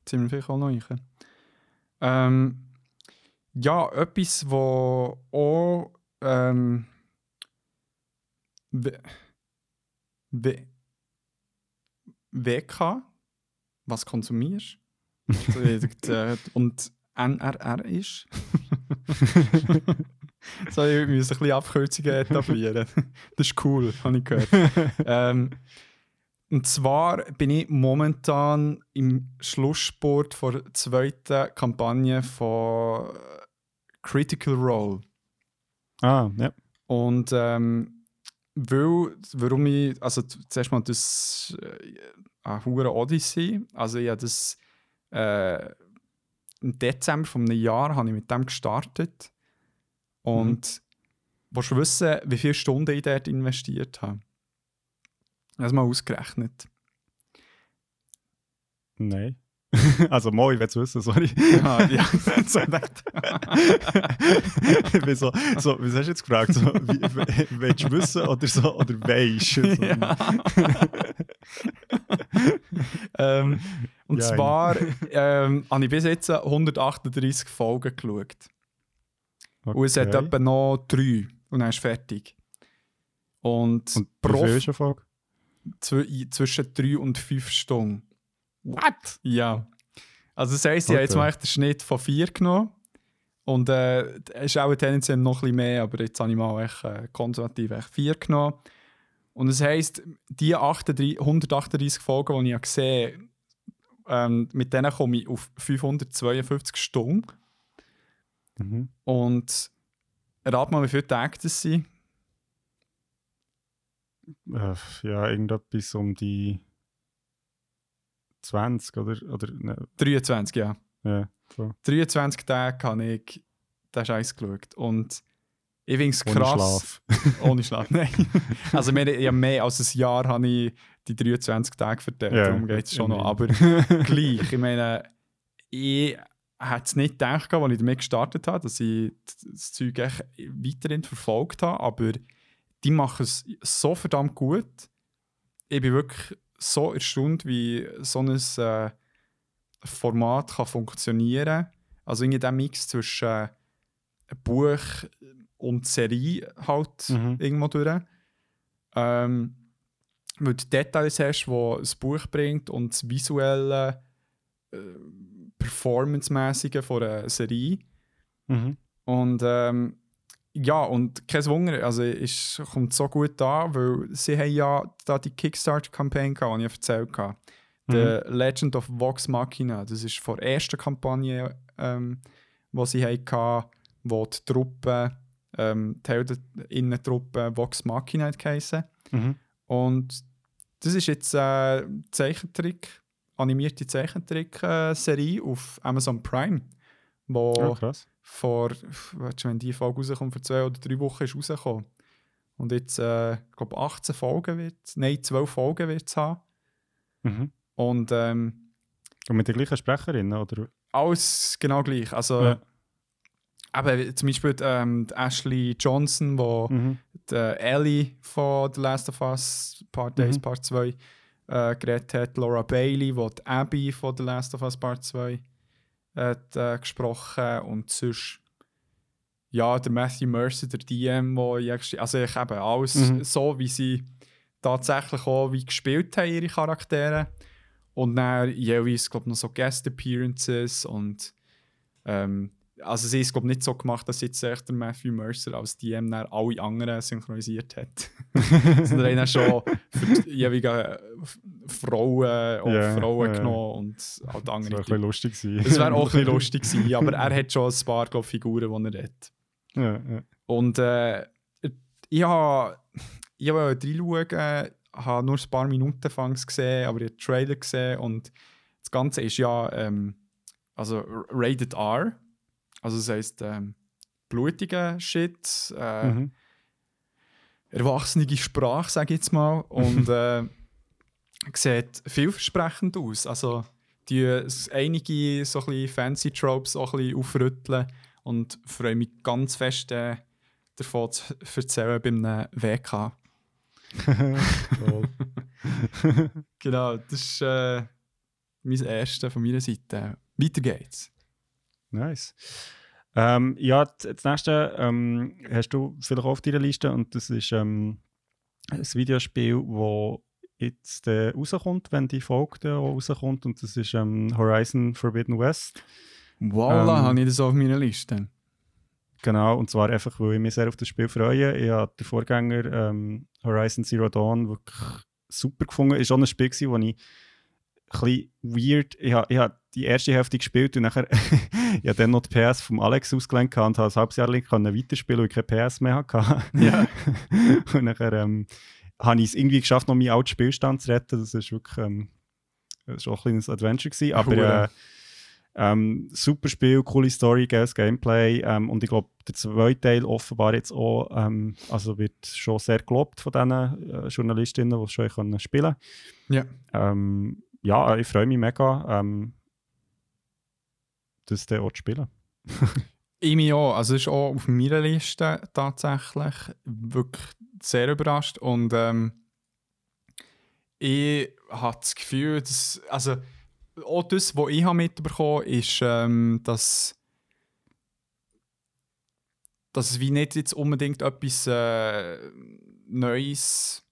Wir vielleicht auch noch rein. Ähm, ja, etwas, wo auch ähm, W W WK, was konsumierst So, äh, und NRR ist. so, ich muss ein bisschen Abkürzungen etablieren. Das ist cool, habe ich gehört. ähm, und zwar bin ich momentan im Schlussspurt der zweiten Kampagne von Critical Role. ah, ja. Und ähm, weil, warum ich, also zuerst mal das äh, eine hure Odyssey, also ich habe das äh, im Dezember von einem Jahr habe ich mit dem gestartet und willst du wissen, wie viele Stunden ich dort investiert habe? Ich habe es mal ausgerechnet. Nein. also ich will es wissen, sorry. Ja, ja. so so, so, was hast du jetzt gefragt? So, wie, willst du wissen oder so, oder weisst du? So, Ja. ähm, und Ja, zwar ähm, habe ich bis jetzt 138 Folgen geschaut. Und es hat okay. etwa noch drei und dann ist fertig. Und, Und pro ist Folge? zw zwischen drei und fünf Stunden. What? Ja. Also das heisst, ich habe jetzt mal echt den Schnitt von vier genommen. Und äh, es ist auch tendenziell noch ein bisschen mehr, aber jetzt habe ich mal echt, äh, konservativ echt vier genommen. Und das heisst, die 38, 138 Folgen, die ich habe gesehen ähm, mit denen komme ich auf 552 Stunden. Mhm. Und rat mal, wie viele Tage das sind. Äh, ja, irgendetwas um die 20 oder? oder ne, 23, ja. ja, so. 23 Tage habe ich den Scheiß geschaut. Und ich finde es Ohne krass. Schlaf. Ohne Schlaf, nein. also mehr, ja, mehr als ein Jahr habe ich die 23 Tage verteilt, Ja, darum geht es schon noch. Aber gleich, ich meine, ich hätte es nicht gedacht, als ich damit gestartet habe, dass ich das Zeug echt weiterhin verfolgt habe, aber die machen es so verdammt gut. Ich bin wirklich so erstaunt, wie so ein äh, Format kann funktionieren kann. Also in dem Mix zwischen äh, Buch und Serie halt Mhm. irgendwo durch. Ähm, weil du Details hast, die ein Buch bringt und das visuelle, äh, performancemäßige von einer Serie. Mhm. Und ähm, ja, und kein Wunder, also es kommt so gut an, weil sie haben ja da die Kickstarter-Kampagne gehabt, die ich erzählt habe. Mhm. The Legend of Vox Machina. Das ist vor der ersten Kampagne, ähm, die sie hatten, wo die Truppe, ähm, die Heldentruppe Vox Machina geheissen. Mhm. Und das ist jetzt eine Zeichentrick, animierte Zeichentrick-Serie auf Amazon Prime, wo Ja, krass. Vor, weißt du, wenn die Folge rauskommt, vor zwei oder drei Wochen ist rausgekommen. Und jetzt, äh, ich glaube, 18 Folgen wird nein, 12 Folgen wird es haben. Mhm. Und ähm, Und mit der gleichen Sprecherin, oder? alles genau gleich. Also, Ja. eben, zum Beispiel ähm, die Ashley Johnson, wo Mhm. die Ellie von The Last of Us Part 1, Mhm. Part 2 äh, geredet hat. Laura Bailey, wo die Abby von The Last of Us Part 2 hat äh, gesprochen. Und sonst, ja, der Matthew Mercer, der DM, wo ich, also ich eben alles Mhm. so, wie sie tatsächlich auch wie gespielt haben, ihre Charaktere. Und dann jeweils, glaube noch so Guest Appearances und ähm, also sie ist glaube nicht so gemacht, dass jetzt echt der Matthew Mercer als DM dann alle anderen synchronisiert hat. Sondern dann schon für die jeweiligen Frauen und Ja, Frauen ja. genommen und halt Das wäre andere. ein bisschen lustig gewesen. Es wäre auch ein bisschen lustig gewesen, aber er hat schon ein paar glaub, Figuren, die er hat. Ja. Und äh, ich habe ich wollte reinschauen, habe nur ein paar Minuten fangs gesehen, aber ich habe den Trailer gesehen und das Ganze ist ja ähm, also rated R. Also das heisst ähm, blutigen Shit, äh, Mhm. erwachsene Sprache, sage ich jetzt mal. Und äh, sieht vielversprechend aus. Also, die einige so ein fancy Tropes auch ein bisschen aufrütteln und freue mich ganz fest äh, davon zu erzählen beim WK. Genau, das ist äh, mein erster von meiner Seite. Weiter geht's. Nice. Ähm, ja, das nächste ähm, hast du vielleicht auch auf deiner Liste und das ist ähm, ein Videospiel, das jetzt äh, rauskommt, wenn die Folge auch rauskommt und das ist ähm, Horizon Forbidden West. Voila, Ähm, habe ich das auf meiner Liste. Genau, und zwar einfach, weil ich mich sehr auf das Spiel freue. Ich habe den Vorgänger ähm, Horizon Zero Dawn wirklich super gefunden. Es war auch ein Spiel, gewesen, wo ich ein bisschen weird, ich habe, ich habe die erste Hälfte gespielt und nachher habe dann noch die PS vom Alex ausgelenkt und habe ein halbes Jahr lang können weiterspielen, weil ich keine PS mehr hatte. Ja. und nachher ähm, habe ich es irgendwie geschafft, noch meinen alten Spielstand zu retten. Das ist wirklich ähm, das ist auch ein kleines Adventure gewesen, aber Cool. äh, ähm, super Spiel, coole Story, geiles Gameplay ähm, und ich glaube, der zweite Teil offenbar jetzt auch, ähm, also wird schon sehr gelobt von diesen äh, Journalistinnen, die schon können spielen Ja. ähm, Ja, ich freue mich mega, ähm, das dann auch zu spielen. Ich mich auch. Also, das ist auch auf meiner Liste tatsächlich wirklich sehr überrascht. Und ähm, ich habe das Gefühl, dass. Also, auch das, was ich mitbekommen habe, ist, ähm, dass. dass es wie nicht jetzt unbedingt etwas äh, Neues.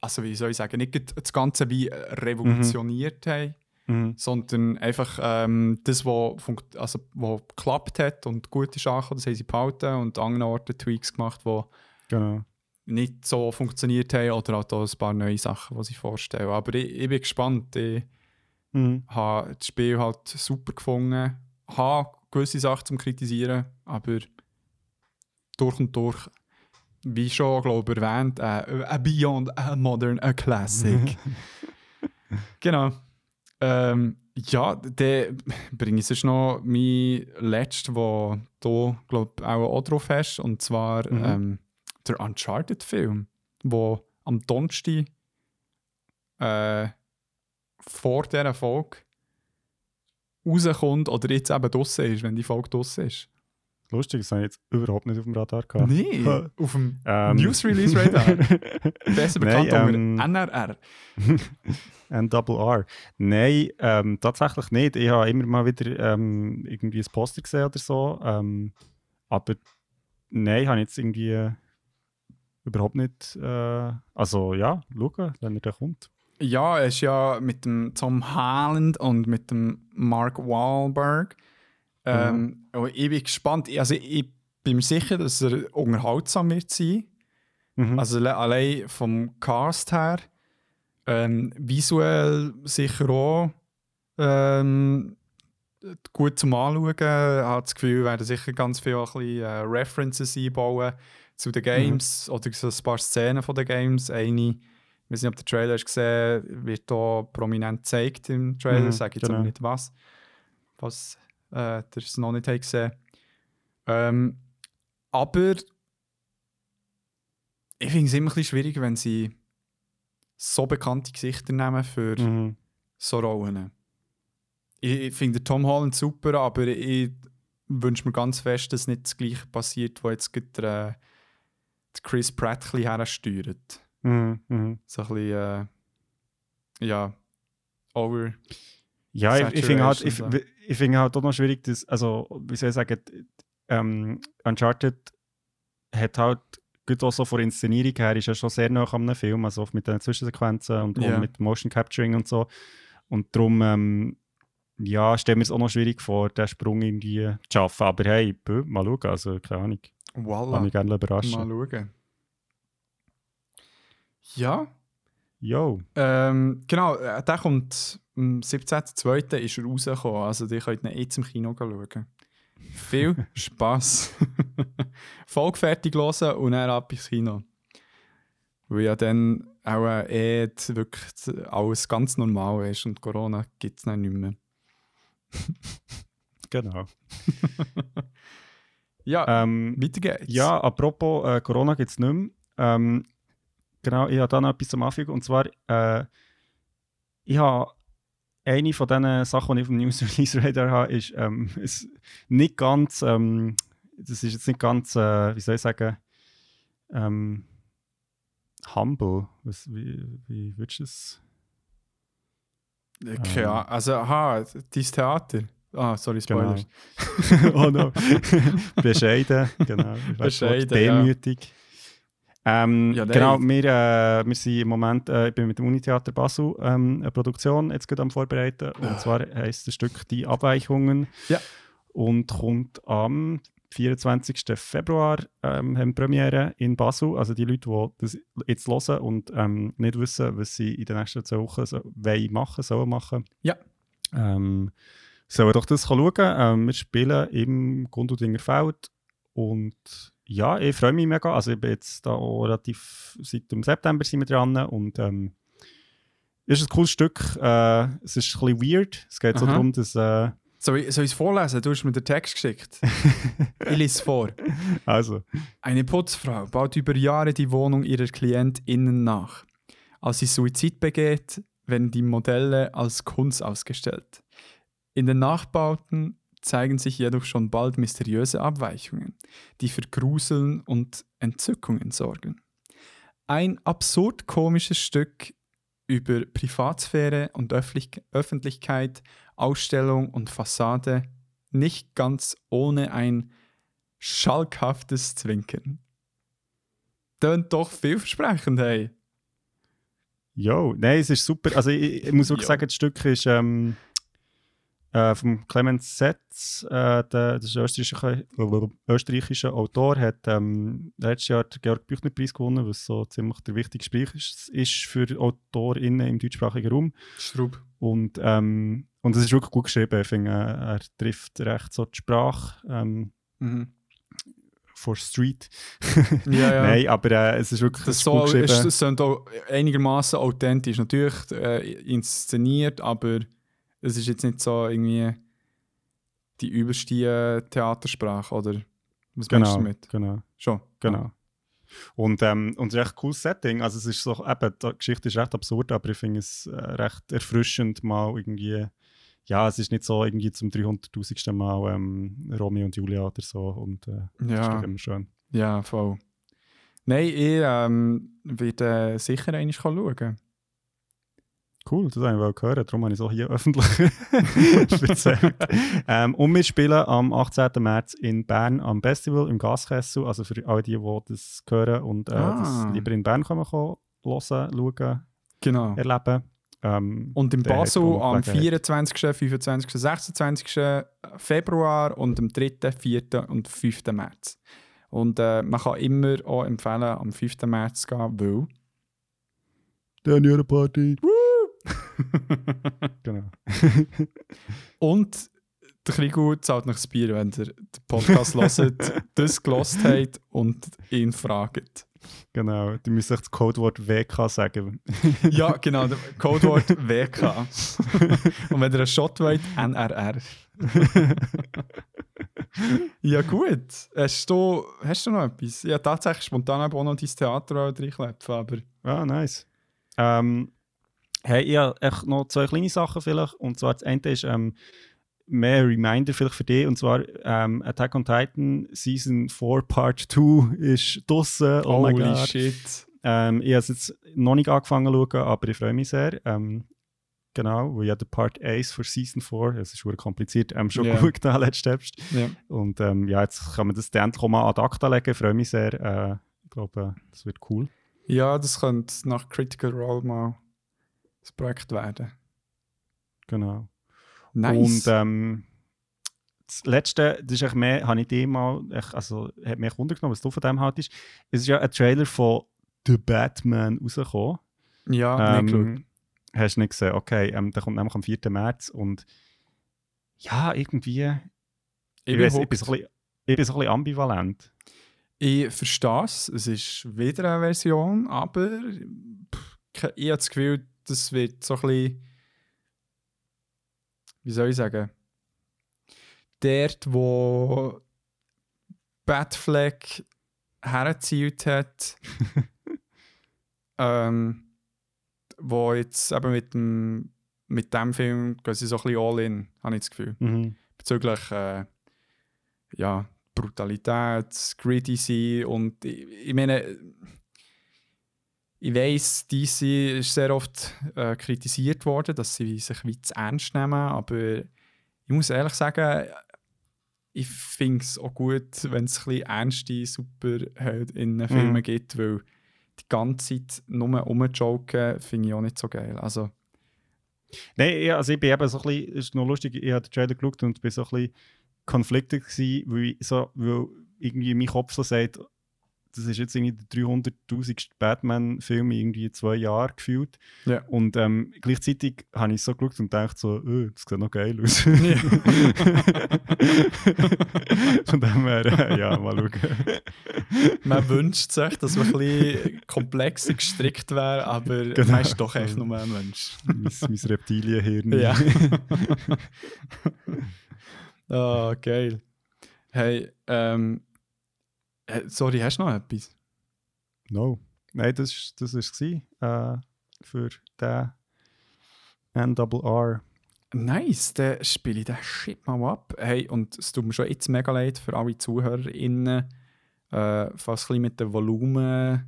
Also, wie soll ich sagen, nicht das Ganze wie revolutioniert haben Mhm. sondern einfach ähm, das, was also, wo geklappt hat und gut ist angekommen, das haben sie behalten und an anderen Orten Tweaks gemacht, die Genau. nicht so funktioniert haben oder halt auch ein paar neue Sachen, die sie vorstellen. Aber ich, ich bin gespannt. Ich Mhm. habe das Spiel halt super gefunden, habe gewisse Sachen zum Kritisieren, aber durch und durch, wie schon, glaube ich, erwähnt, äh, a Beyond a Modern, a Classic. genau. Ähm, ja, dann bringe ich sonst noch mein letztes, wo du, glaube ich, auch, auch drauf hast, und zwar Mhm. ähm, der Uncharted-Film, wo am Donnerstag äh, vor dieser Folge rauskommt oder jetzt eben draussen ist, wenn die Folge draussen ist. Lustig, das habe ich jetzt überhaupt nicht auf dem Radar gehabt. Nee, auf dem Ähm, News Release Radar. Besser bekannt Nein, ähm, NRR. N Double R. Nein, ähm, tatsächlich nicht. Ich habe immer mal wieder ähm, irgendwie ein Poster gesehen oder so. Ähm, aber nein, habe ich jetzt irgendwie äh, überhaupt nicht. Äh, also ja, schauen, wenn er da kommt. Ja, er ist ja mit dem Tom Holland und mit dem Mark Wahlberg. Ähm, und Ich bin gespannt. Also ich bin mir sicher, dass er unterhaltsam wird sein. Mhm. Also alle- allein vom Cast her. Ähm, visuell sicher auch ähm, gut zum Anschauen. Ich habe das Gefühl, wir werden sicher ganz viele ein bisschen, äh, References einbauen zu den Games oder so ein paar Szenen von den Games. Eine, ich weiß nicht, ob der Trailer hast gesehen wird hier prominent gezeigt im Trailer. Mhm, sage jetzt genau. aber nicht was. Was äh, ihr es noch nicht habt gesehen ähm, Aber ich finde es immer ein bisschen schwierig, wenn sie so bekannte Gesichter nehmen für Mhm. so Rollen. Ich, ich finde Tom Holland super, aber ich wünsche mir ganz fest, dass nicht das Gleiche passiert, was jetzt gerade der, der Chris Pratt ein hersteuert. Mhm. Mhm. So ein bisschen, äh, ja, over. Ja, ich, ich finde halt, ich, ich finde halt auch noch schwierig, dass, also, wie soll ich sagen, ähm, Uncharted hat halt, gut auch so von Inszenierung her, ist ja schon sehr nah an einem Film, also oft mit den Zwischensequenzen und, Ja. und mit Motion Capturing und so. Und darum, ähm, ja, stelle mir es auch noch schwierig vor, den Sprung irgendwie zu schaffen. Aber hey, bö, mal schauen, also keine Ahnung. Lass Voila. mich gerne überraschen. Mal schauen. Ja, Yo. ähm, genau, äh, der kommt am 17.02. ist er rausgekommen, also die könnt ihn jetzt im Kino schauen. Viel Spass. Folge fertig hören und dann ab ins Kino. Weil ja dann auch äh, eh wirklich alles ganz normal ist und Corona gibt es dann nicht mehr. Genau. Ja, Ähm, weiter geht's. ja, apropos äh, Corona gibt es nicht mehr. Ähm, genau, ich habe da noch etwas zum Anfügen. Und zwar, äh, ich habe eine von diesen Sachen, die ich dem News Release Radar habe, ist ähm, ist nicht ganz, ähm, das ist jetzt nicht ganz, äh, wie soll ich sagen, ähm, humble. Was, wie, wie würdest du es? Okay, Ähm. ja. Also, aha, dein Theater. Ah, sorry, Genau. Spoilers. oh no. Bescheiden, genau. Bescheiden, Demütig. Ähm, Ja, genau, wir, äh, wir sind im Moment, äh, ich bin mit dem Unitheater Basel ähm, eine Produktion jetzt gerade am Vorbereiten. Und Ah. zwar heisst das Stück Die Abweichungen. Ja. Und kommt am 24. Februar ähm, haben wir Premiere in Basel. Also die Leute, die das jetzt hören und ähm, nicht wissen, was sie in den nächsten zwei Wochen so, wollen machen, sollen machen. Ja. Ähm, sollen doch das schauen. Ähm, wir spielen im Gundeldinger Feld und ja, ich freue mich mega. Also ich bin jetzt da auch relativ, seit dem September sind wir dran und ähm, es ist ein cooles Stück. Äh, es ist ein bisschen weird. Es geht so Aha. darum, dass äh, Soll ich, soll ich es vorlesen? Du hast mir den Text geschickt. ich lese es vor. also Eine Putzfrau baut über Jahre die Wohnung ihrer KlientInnen nach. Als sie Suizid begeht, werden die Modelle als Kunst ausgestellt. In den Nachbauten zeigen sich jedoch schon bald mysteriöse Abweichungen, die für Gruseln und Entzückungen sorgen. Ein absurd komisches Stück über Privatsphäre und Öffentlich Öffentlichkeit, Ausstellung und Fassade, nicht ganz ohne ein schalkhaftes Zwinkern. Tönt doch vielversprechend, hey. Jo, nein, es ist super. Also ich, ich muss wirklich Jo. sagen, das Stück ist ähm, äh, vom Clemens Setz, äh, der, das österreichischer, österreichischer Autor, hat ähm, letztes Jahr den Georg-Büchner-Preis gewonnen, was so ziemlich der wichtigste Preis ist, ist für AutorInnen im deutschsprachigen Raum. Strub. Und, ähm, und es ist wirklich gut geschrieben. Ich finde, äh, er trifft recht so die Sprache ähm, Mhm. for Street. Ja, ja. Nein, aber äh, es ist wirklich Das es ist so, gut geschrieben. das sind auch einigermaßen authentisch. Natürlich äh, inszeniert, aber es ist jetzt nicht so irgendwie die übelste äh, Theatersprache, oder? Was meinst genau, du damit? genau. Schon. Genau. Und, ähm, und es ist echt ein cooles Setting. Also es ist so, eben, die Geschichte ist recht absurd, aber ich finde es äh, recht erfrischend mal irgendwie, ja, es ist nicht so irgendwie zum 300'000. Mal ähm, Romeo und Julia oder so und äh, das ist Ja, immer schön. ja, voll. Nein, ich ähm, werde äh, sicher einmal schauen. Cool, das wollte ich hören, darum habe ich es auch hier öffentlich erzählt. ähm, und wir spielen am 18. März in Bern am Festival im Gaskessel, also für alle die, die das hören und äh, Ah. das lieber in Bern kommen, können, hören, schauen, Genau. erleben. Ähm, Und in Basel auch am Gelegenheit. 24., 25., 26. Februar und am 3., 4. und 5. März. Und äh, man kann immer auch empfehlen, am 5. März zu gehen, weil. Daniel Party. genau. Und der Krigu zahlt nach das Bier, wenn ihr den Podcast hört, das gelost habt und ihn fragt. Genau. Du müsst echt das Codewort WK sagen. Ja, genau, der Codewort WK. und wenn ihr einen Shot wollt, NRR. ja, gut. Hast du, hast du noch etwas? Ja, tatsächlich spontan auch noch dein Theater reinklepfen, aber. Ah, nice. Ähm, hey, ich habe echt noch zwei kleine Sachen vielleicht. Und zwar das eine ist ähm, mehr ein Reminder vielleicht für dich. Und zwar ähm, Attack on Titan Season 4 Part 2 ist draussen. Oh mein Holy Gott. shit. Ähm, ich habe es jetzt noch nicht angefangen zu schauen, aber ich freue mich sehr. Ähm, genau, weil ich habe den Part 1 für Season 4, es ist wirklich kompliziert, ähm, schon Ja. geschaut habe letzten Herbst. Ja. Und ähm, ja, jetzt kann man das endlich mal ad acta legen. Ich freue mich sehr. Äh, ich glaube, das wird cool. ja, das könnte nach Critical Role mal das Projekt werden. Genau. Nice. Und ähm, das Letzte, das ist mehr, habe ich dir mal, also hat mich Wunder genommen, was du von dem haltest. Es ist ja ein Trailer von The Batman rausgekommen. ja, nicht geschaut. Ähm, hast du nicht gesehen? Okay, ähm, der kommt nämlich am 4. März und ja, irgendwie, ich, bin weiss, ich, bin so ein bisschen, ich bin so ein bisschen ambivalent. Ich verstehe es. Es ist wieder eine Version, aber pff, ich habe das Gefühl, das wird so ein bisschen. Wie soll ich sagen? Dort, wo Batfleck hergezielt hat. ähm, wo jetzt eben mit dem, mit dem Film gehen sie so ein bisschen all in, habe ich das Gefühl. Mhm. Bezüglich äh, ja, Brutalität, greedy sein und ich, ich meine, ich weiss, DC ist sehr oft äh, kritisiert worden, dass sie sich wie zu ernst nehmen, aber ich muss ehrlich sagen, ich finde es auch gut, wenn es ein bisschen ernste Superheldinnen-Filme Mhm. gibt, weil die ganze Zeit nur rumjoken finde ich auch nicht so geil. Also, Nein, ja, also ich bin eben so ein bisschen, ist noch lustig, ich habe den Trailer geschaut und bin so ein bisschen gewesen, weil, so, weil irgendwie mein Kopf so sagt, das ist jetzt irgendwie der 300'000. Batman-Film in irgendwie zwei Jahren gefühlt. Ja. Und ähm, gleichzeitig habe ich so geschaut und gedacht so, äh, das sieht noch geil aus. Von dem her, äh, ja, mal schauen. man wünscht sich, dass man ein bisschen komplexer gestrickt wäre, aber Genau. man ist doch echt nur ein Mensch. mein, mein Reptilienhirn. Ja. Ah, geil. Hey, ähm, äh, sorry, hast du noch etwas? No. Nein, das war das ist äh, für den NRR. Nice, dann spiele ich den Shit mal ab. Hey, und es tut mir schon jetzt mega leid für alle ZuhörerInnen, äh, falls es ein bisschen mit dem Volumen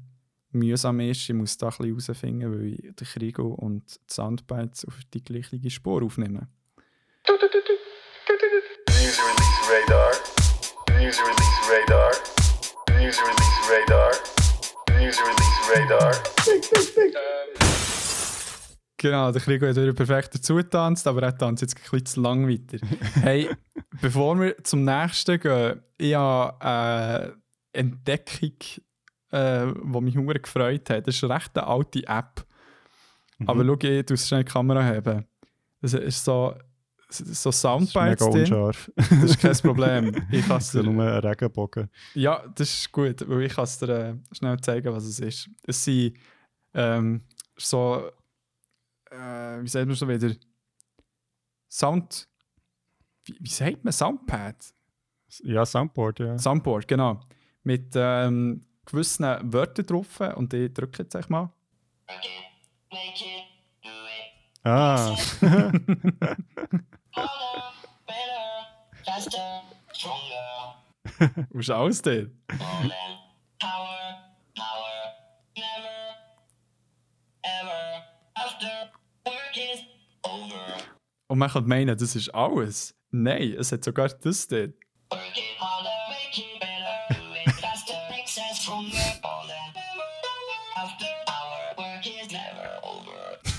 mühsam ist. Ich muss da ein bisschen herausfinden, weil ich den Krigo und die Soundbites auf die gleiche Spur aufnehme. News release radar. News release radar. News release radar. News release radar. Genau, der Krigo hat wieder perfekt dazu getanzt, aber er tanzt jetzt ein bisschen zu lang weiter. hey, bevor wir zum nächsten gehen, ich habe eine Entdeckung, äh, die mich sehr gefreut hat. Das ist eine recht alte App. Aber schau, ich tue schnell die Kamera haben. Das ist so, so Das ist Soundbites mega drin. unscharf. Das ist kein Problem. Ich kann Das es dir, nur ein Regenbogen. ja, das ist gut, weil ich kann es dir äh, schnell zeigen, was es ist. Es sind ähm, so, äh, wie sagt man schon wieder? Sound. Wie, wie sagt man? Soundpad? Ja, Soundboard, ja. Soundboard, genau. Mit ähm, gewissen Wörtern drauf und ich drücke jetzt mal. Work it, make it, do it. Ah, After work is over. Und man kann meinen, das ist alles. Nein, es hat sogar das drin.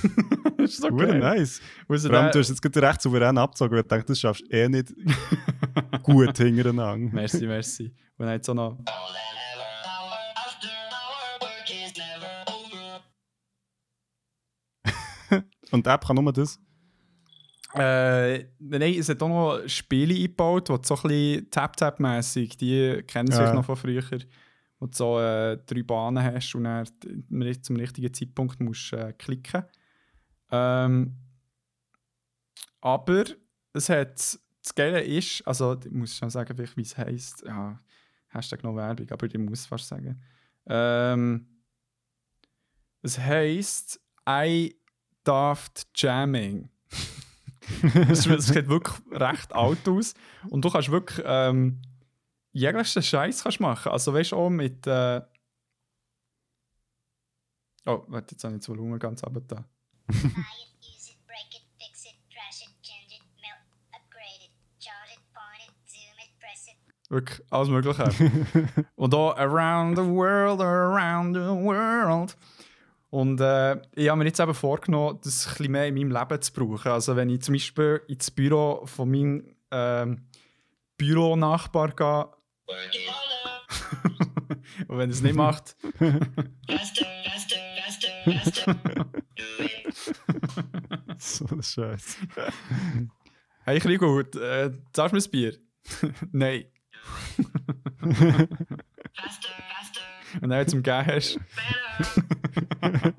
Das ist so geil. nice. Also Vor allem, du hast jetzt gerade recht souverän abgezogen, weil ich dachte, das schaffst du eh nicht gut hintereinander. Merci, merci. Und dann hat so noch. Und die App kann nur das. Äh, nein, es hat auch noch Spiele eingebaut, die so ein bisschen Tap-Tap-mässig, die kennen sich Ja. noch von früher, wo du so äh, drei Bahnen hast und dann zum richtigen Zeitpunkt musst äh, klicken. Ähm, aber es hat, das Geile ist, also ich muss schon sagen, wie es heisst, ja, Hashtag noch Werbung, aber ich muss fast sagen. Ähm, es heisst I Daft Jamming. das sieht wirklich recht alt aus. Und du kannst wirklich ähm, jeglichen Scheiß kannst machen. Also weißt du auch mit. Äh oh, warte, jetzt habe ich das Volumen ganz runter da. Buy it, use it, break it, fix it, trash it, change it, melt, upgrade it, chart it, point it, zoom it, press it. Wirklich alles Mögliche. Und auch Around the World, Around the World. Und äh, ich habe mir jetzt eben vorgenommen, das ein bisschen mehr in meinem Leben zu brauchen. Also wenn ich zum Beispiel ins Büro von meinem ähm, Büronachbar gehe Work it harder, und wenn er es nicht macht, faster, faster, faster, faster. Do it. So ein Scheiß. hey Krigo, äh, zahlst du mir ein Bier? Nein. Faster, faster, Und dann zum Gehen hast. better.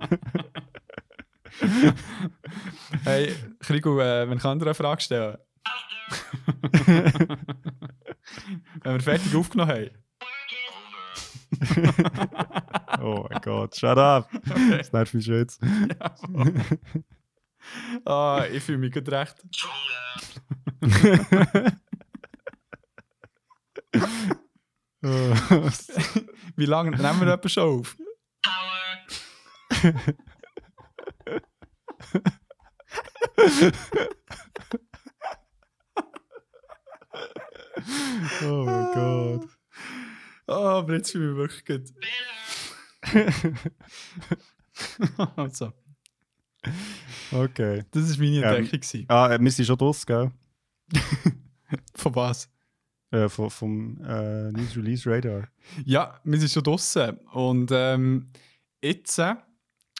Hey Krigo, äh, wenn ich andere eine Frage stellen? Wenn wir fertig aufgenommen haben. Oh mein Gott, shut up. Das nervt mich schon jetzt. Ah, ich fühle mich gut recht. Oh. Wie lange nehmen wir etwa schon auf? oh mein Gott. Ah, aber jetzt fühle ich mich wirklich gut. also, Okay. das war meine Ähm, Entdeckung. gewesen. Ah, äh, wir sind schon draus, gell? Von was? Äh, vom vom äh, News Release Radar. Ja, wir sind schon draußen. Und ähm, jetzt, äh,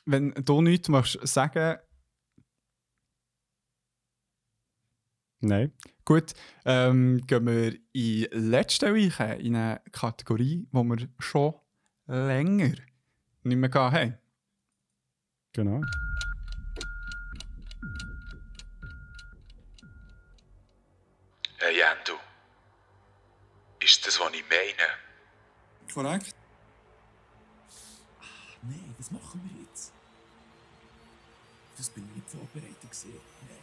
wenn du nichts möchtest sagen, Nein. gut, ähm, gehen wir in letzte Woche in eine Kategorie, die wir schon länger nicht mehr haben. Genau. Hey Endo. Ist das, was ich meine? Korrekt. Nein, was machen wir jetzt? Das bin ich nicht vorbereitet gewesen. Nein.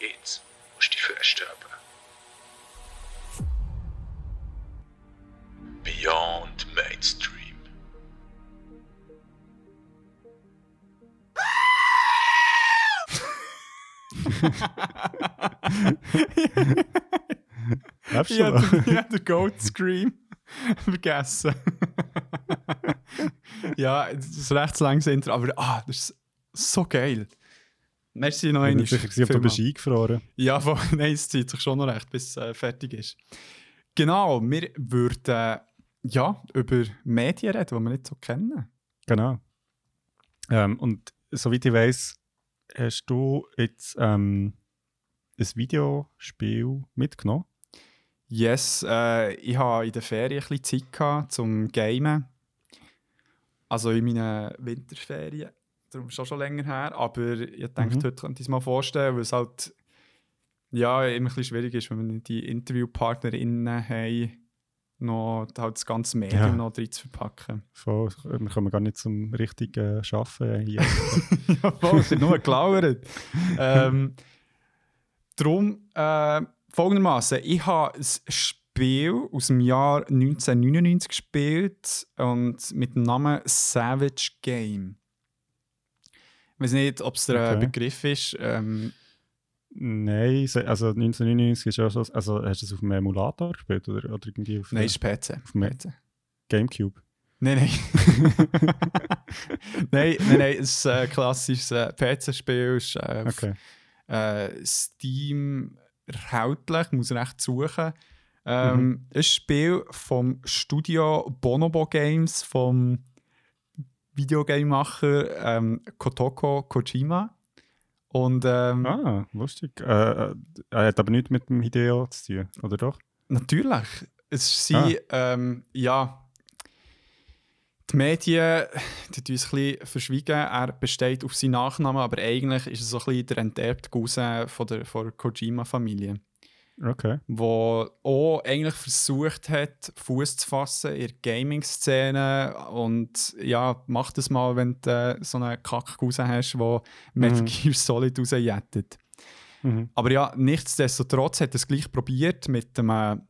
Jetzt musst du dich festhalten. Beyond Mainstream. Ich habe den, Goat Scream vergessen. ja, das ist ein recht langes Intro, aber ah, das ist so geil. Merci noch Ich bin einmal. sicher, ob du Vielmals. bist eingefroren. Ja, voll, nein, es zieht sich schon noch recht, bis es äh, fertig ist. Genau, wir würden äh, ja, über Medien reden, die wir nicht so kennen. Genau. Ähm, und soweit ich weiß, hast du jetzt ähm, ein Videospiel mitgenommen. Yes, äh, ich hatte in der Ferien ein bisschen Zeit gehabt, zum Gamen. Also in meinen Winterferien. Darum ist auch schon länger her. Aber ich denke, Mhm. heute könnte ich es mal vorstellen, weil es halt ja, immer ein bisschen schwierig ist, wenn wir die Interviewpartnerinnen haben, noch halt das ganze Medium Ja. noch drin zu verpacken. Voll, wir kommen gar nicht zum richtigen Arbeiten hier. ja, voll, es wird nur gelauert. ähm, darum, äh, folgendermaßen: Ich habe ein Spiel aus dem Jahr 1999 gespielt und mit dem Namen Savage Game. Ich weiß nicht, ob es der Okay. Begriff ist. Ähm, Nein, also 1999 ist ja schon, also hast du es auf dem Emulator gespielt oder, oder irgendwie auf nein, ist PC. auf dem PC. Gamecube? Nein, nein. nein, nein, nein, es ist ein klassisches äh, PC-Spiel. Ist äh, auf Okay. äh, Steam erhältlich, muss recht suchen. Ähm, Ein Spiel vom Studio Bonobo Games, vom Videogame-Macher ähm, Kotoko Kojima. Und ähm, Ah, lustig. Äh, äh, er hat aber nichts mit dem Hideo zu tun, oder doch? natürlich, es sind, Ah. ähm, ja, die Medien, die tun es ein bisschen verschwiegen. Er besteht auf seinen Nachnamen, aber eigentlich ist er so ein bisschen der enterbte Cousin von der, von der Kojima-Familie. Okay. wo auch eigentlich versucht hat, Fuß zu fassen in der Gaming-Szene und ja, mach das mal, wenn du äh, so einen Kackkusen hast, der Metal Mhm. Gear Solid rausjettet. Mhm. Aber ja, nichtsdestotrotz hat er es gleich probiert mit einem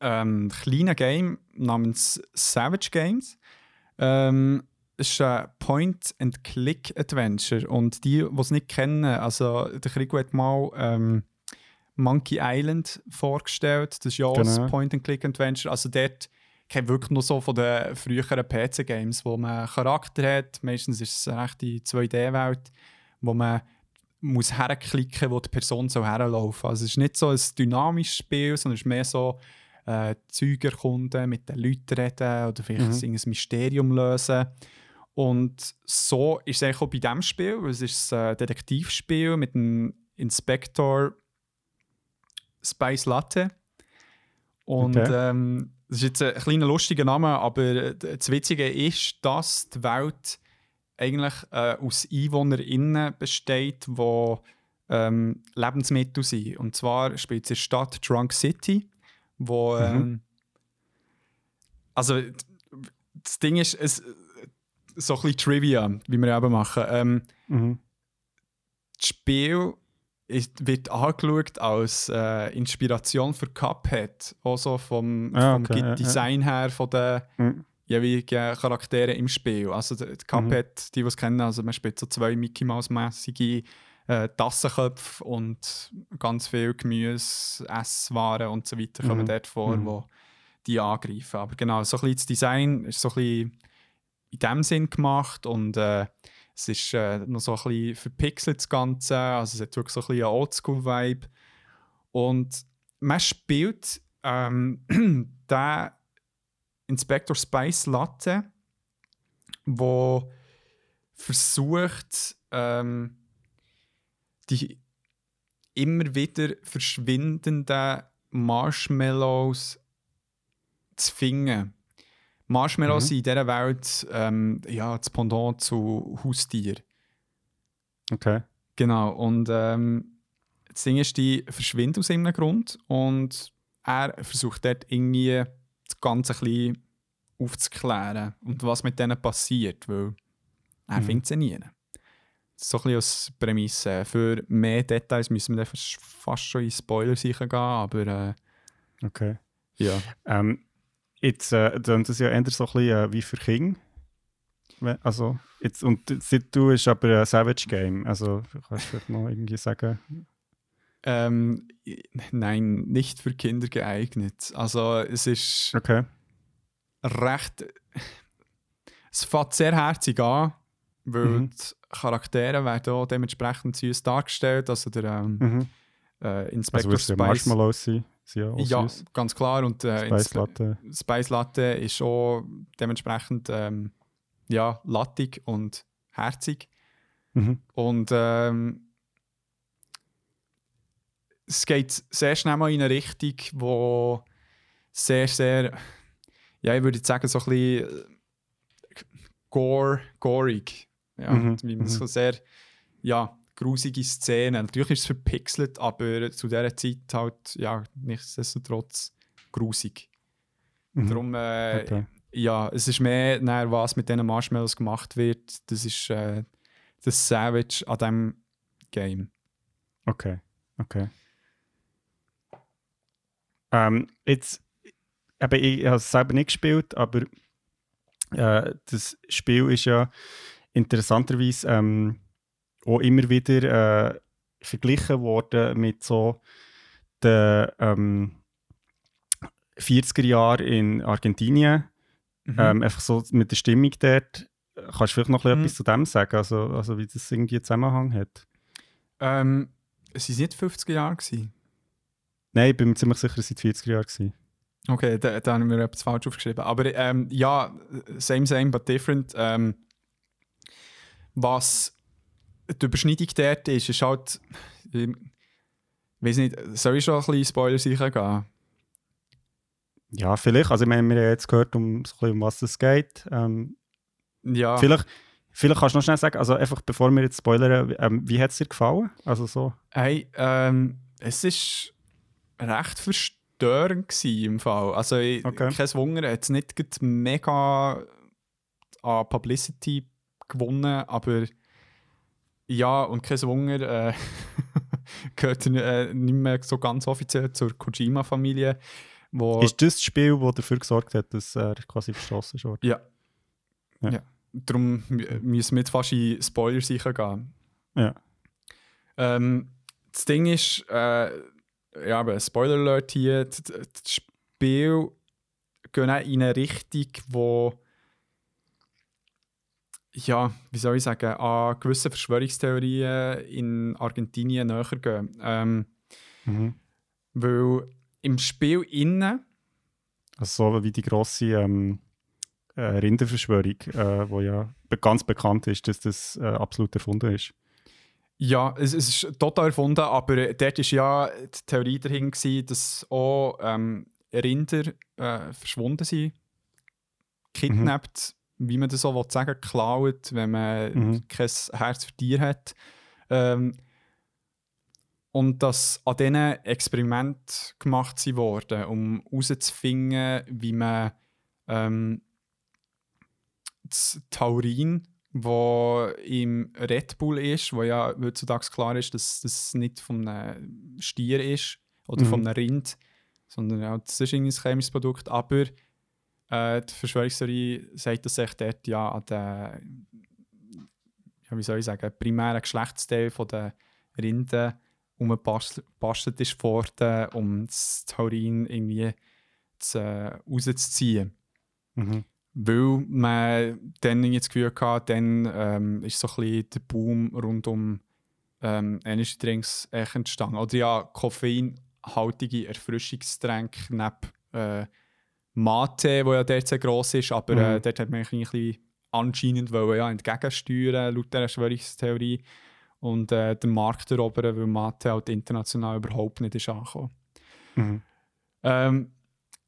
ähm, kleinen Game namens Savage Games. Ähm, es ist ein Point-and-Click-Adventure und die, die es nicht kennen, also der Krigo hat mal ähm, Monkey Island vorgestellt. Das ist ja auch Genau. ein Point-and-Click-Adventure. Also dort kennt wirklich nur so von den früheren PC-Games, wo man Charakter hat. Meistens ist es eine rechte 2D-Welt, wo man muss herklicken, wo die Person so herlaufen. Also es ist nicht so ein dynamisches Spiel, sondern es ist mehr so äh, Zeug erkunden, mit den Leuten reden oder vielleicht Mhm. ein Mysterium lösen. Und so ist es eigentlich auch bei diesem Spiel, weil es ist ein Detektivspiel mit einem Inspektor Spice Latte. Und Okay. ähm, das ist jetzt ein kleiner lustiger Name, aber das Witzige ist, dass die Welt eigentlich äh, aus EinwohnerInnen besteht, die ähm, Lebensmittel sind. Und zwar spielt es in der Stadt Drunk City, wo Mhm. ähm, also das Ding ist, es, so ein bisschen Trivia, wie wir eben machen. Ähm, Mhm. das Spiel wird angeschaut als äh, Inspiration für Cuphead. Also vom, Ah, vom okay, ja, ja. Design her von den Mhm. jeweiligen Charakteren im Spiel. Also der Cuphead, die, die es kennen, also man spielt so zwei Mickey Mouse-mäßige äh, Tassenköpfe und ganz viel Gemüse, Esswaren und so weiter kommen Mhm. dort vor, Mhm. wo die angreifen. Aber genau, so ein bisschen das Design ist so ein bisschen in dem Sinn gemacht und äh, es ist äh, noch so ein bisschen verpixelt das Ganze, also es hat wirklich so ein bisschen einen Oldschool-Vibe und man spielt ähm, den Inspector Spice Latte, wo versucht, ähm, die immer wieder verschwindenden Marshmallows zu finden. Marshmallows Mhm. sind in dieser Welt ähm, ja, das Pendant zu Haustier. Okay. Genau, und ähm, das Ding ist, die verschwinden aus irgendeinem Grund und er versucht dort irgendwie das Ganze ein bisschen aufzuklären und was mit denen passiert, weil er Mhm. findet sie nie. Das ist so ein bisschen als Prämisse. Für mehr Details müssen wir fast schon in Spoiler sicher gehen, aber äh, Okay. ja. Ähm, jetzt äh, dann das ja eher so ein bisschen äh, wie für King. Also, jetzt, und du ist aber ein Savage Game. Also, kannst du vielleicht noch irgendwie sagen. Ähm, nein, nicht für Kinder geeignet. Also es ist Okay. recht. Es fängt sehr herzig an, weil Mhm. die Charaktere werden auch dementsprechend süß dargestellt. Also der ähm, Mhm. äh, Also, Inspector was ja Spice. Sind. ja, auch Ja, süß. ganz klar. Und äh, Spice Latte. Spice Latte ist auch dementsprechend ähm, ja, lattig und herzig. Mhm. Und ähm, es geht sehr schnell mal in eine Richtung, wo sehr, sehr, ja, ich würde jetzt sagen, so ein bisschen äh, gore, gorig. Ja, Mhm, wie man mhm. so sehr, ja, grusige Szenen. Natürlich ist es verpixelt, aber zu dieser Zeit halt, ja, nichtsdestotrotz grusig. Mhm. Darum, äh, Okay. ja, es ist mehr, nachher, was mit diesen Marshmallows gemacht wird. Das ist äh, das Savage an diesem Game. Okay, okay. Ähm, jetzt, eben, ich habe es selber nicht gespielt, aber äh, das Spiel ist ja interessanterweise ähm, auch immer wieder äh, verglichen worden mit so den ähm, 40er Jahren in Argentinien. Mhm. Ähm, einfach so mit der Stimmung dort. Kannst du vielleicht noch Mhm. etwas zu dem sagen, also, also wie das irgendwie einen Zusammenhang hat? Ähm, es waren nicht 50er Jahre. Gewesen. Nein, ich bin mir ziemlich sicher, es waren die 40er Jahre. Gewesen. Okay, da, da haben wir etwas falsch aufgeschrieben. Aber ähm, ja, same, same, but different. Ähm, was die Überschneidung dort ist, ist halt. Ich weiß nicht, soll ich schon ein bisschen Spoiler sicher gehen? Ja, vielleicht. Also, ich meine, wir haben jetzt gehört, um, so um was es geht. Ähm, Ja. vielleicht, vielleicht kannst du noch schnell sagen, also einfach bevor wir jetzt spoilern, ähm, wie hat es dir gefallen? Also so. Hey, ähm, es ist recht verstörend gewesen im Fall. Also, ich, Okay. kein Wunder, er hat es nicht mega an Publicity gewonnen, aber ja, und kein Wunder, äh, gehört äh, nicht mehr so ganz offiziell zur Kojima-Familie. Ist das das Spiel, das dafür gesorgt hat, dass er quasi verstoßen ist? worden? ja. Ja. ja. Darum mü- müssen wir jetzt fast in Spoiler sicher gehen. Ja. Ähm, das Ding ist, äh, ja, aber Spoiler Alert hier, das Spiel geht auch in eine Richtung, wo ja, wie soll ich sagen, an gewisse Verschwörungstheorien in Argentinien näher gehen. Ähm, Mhm. weil im Spiel innen Also so wie die grosse ähm, äh, Rinderverschwörung, äh, wo ja ganz bekannt ist, dass das äh, absolut erfunden ist. Ja, es, es ist total erfunden, aber dort war ja die Theorie dahin, gewesen, dass auch ähm, Rinder äh, verschwunden sind. Kidnappt, wie man das so will sagen geklaut, wenn man Mhm. kein Herz für Tier hat. Ähm, und dass an diesen Experiment gemacht sie worden, um herauszufinden, wie man ähm, das Taurin, wo im Red Bull ist, wo ja heutzutage klar ist, dass das nicht von einem Stier ist oder Mhm. von einem Rind, sondern ja, das ist ein chemisches Produkt. Aber äh, die Verschwörungstheorie sagt, dass sich dort ja an den, ja, wie soll ich sagen, primären Geschlechtsteil von der Rinden umgebastelt ist worden, um das Taurin irgendwie zu, äh, rauszuziehen. Mhm. Weil man dann das Gefühl hatte, dann ähm, ist so ein bisschen der Boom rund um ähm, Energy Drinks entstanden. Oder ja, koffeinhaltige Erfrischungsgetränke neben äh, Mate, wo ja dort sehr gross ist, aber äh, Mhm. dort hat man ein bisschen anscheinend wollen, ja, entgegensteuern, laut dieser Verschwörungstheorie. Und äh, den Markt erobern, weil Mate halt international überhaupt nicht ist angekommen. Mhm. Ähm,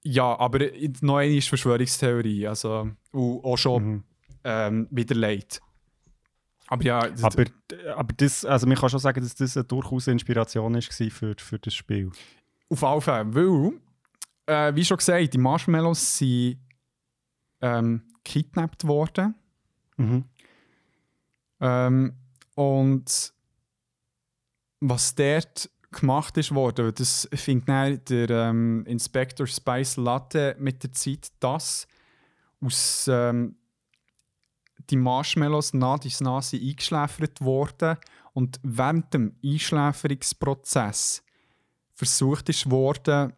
ja, aber noch eine ist Verschwörungstheorie, also auch schon Mhm. ähm, widerlegt. Aber ja, das- Aber, aber das, also man kann schon sagen, dass das eine durchaus Inspiration ist für, für das Spiel. auf alle Fälle, weil, äh, wie schon gesagt, die Marshmallows sind ähm, gekidnappt worden. Mhm. Ähm, und was dort gemacht ist worden, das findet dann der ähm, Inspector Spice Latte mit der Zeit, dass aus ähm, die Marshmallows nach dies nach sind eingeschläfert worden und während dem Einschläferungsprozess versucht ist worden,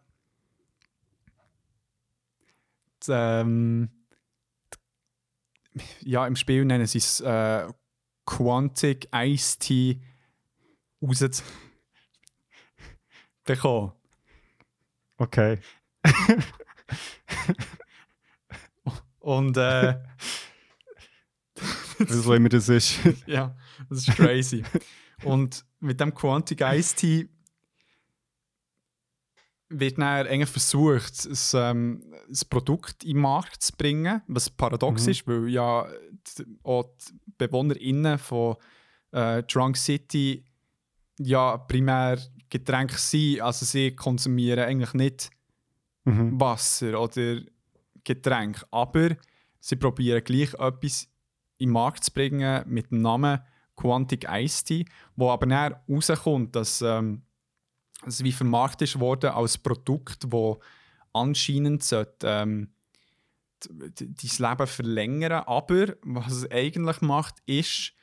die, ähm, ja, im Spiel nennen sie es äh, Quantic Ice Tea rauszubekommen. Okay. Und äh, Was auch immer das ist. ja, das ist crazy. Und mit dem Quantic Ice Tea wird dann eigentlich versucht, ein, ähm, ein Produkt in den Markt zu bringen, was paradox Mhm. ist, weil ja auch die BewohnerInnen von äh, Drunk City ja primär Getränke sind, also sie konsumieren eigentlich nicht Mhm. Wasser oder Getränk. Aber sie probieren gleich etwas in den Markt zu bringen mit dem Namen Quantic Ice Tea, wo aber dann rauskommt, dass ähm, es wie vermarktet worden als Produkt, wo anscheinend sollte, ähm, dein Leben verlängern. Aber was es eigentlich macht, ist,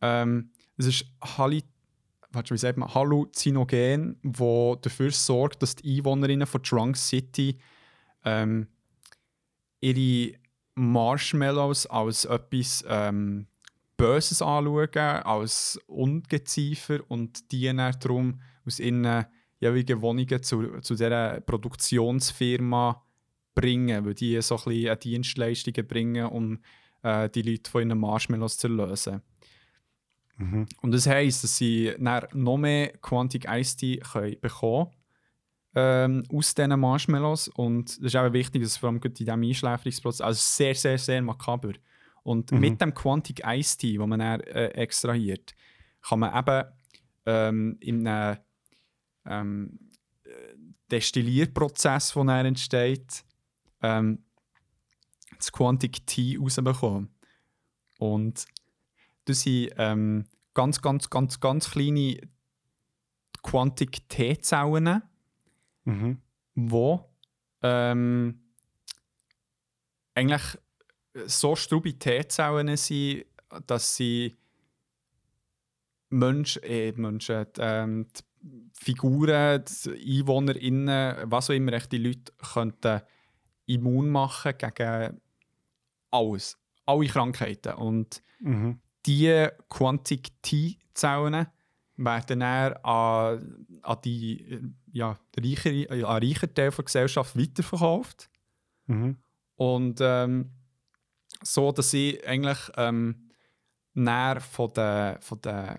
ähm, es ist Halli wie sagt man, Halluzinogen, wo dafür sorgt, dass die Einwohnerinnen von Drunk City ähm, ihre Marshmallows als etwas ähm, Böses anschauen, als Ungeziefer und die dann darum aus ihren jeweiligen Wohnungen zu, zu dieser Produktionsfirma bringen, weil die so ein bisschen Dienstleistungen bringen, um äh, die Leute von ihren Marshmallows zu lösen. Mhm. Und das heisst, dass sie noch mehr Quantic Ice Tea können bekommen ähm, aus diesen Marshmallows. Und das ist auch wichtig, dass vor allem in diesem Einschläferungsprozess, also sehr, sehr, sehr makaber. Und Mhm. mit dem Quantic Ice Tea, den man dann äh, extrahiert, kann man eben ähm, in einem ähm, äh, Destillierprozess, der dann entsteht, ähm, das Quantic Tea rausbekommen. Und das sind ähm, ganz, ganz, ganz, ganz kleine Quantic T-Zellen, Mhm. wo ähm, eigentlich so strube T-Zellen sind, dass sie Menschen, äh, Menschen ähm, die Figuren, EinwohnerInnen, was auch immer, die Leute könnten immun machen gegen alles, alle Krankheiten. Und Mhm. die Quantic T-Zellen werden dann an, an die ja, reichere, an reicher Teil der Gesellschaft weiterverkauft. Mhm. Und ähm, so, dass sie eigentlich ähm, näher von der, von der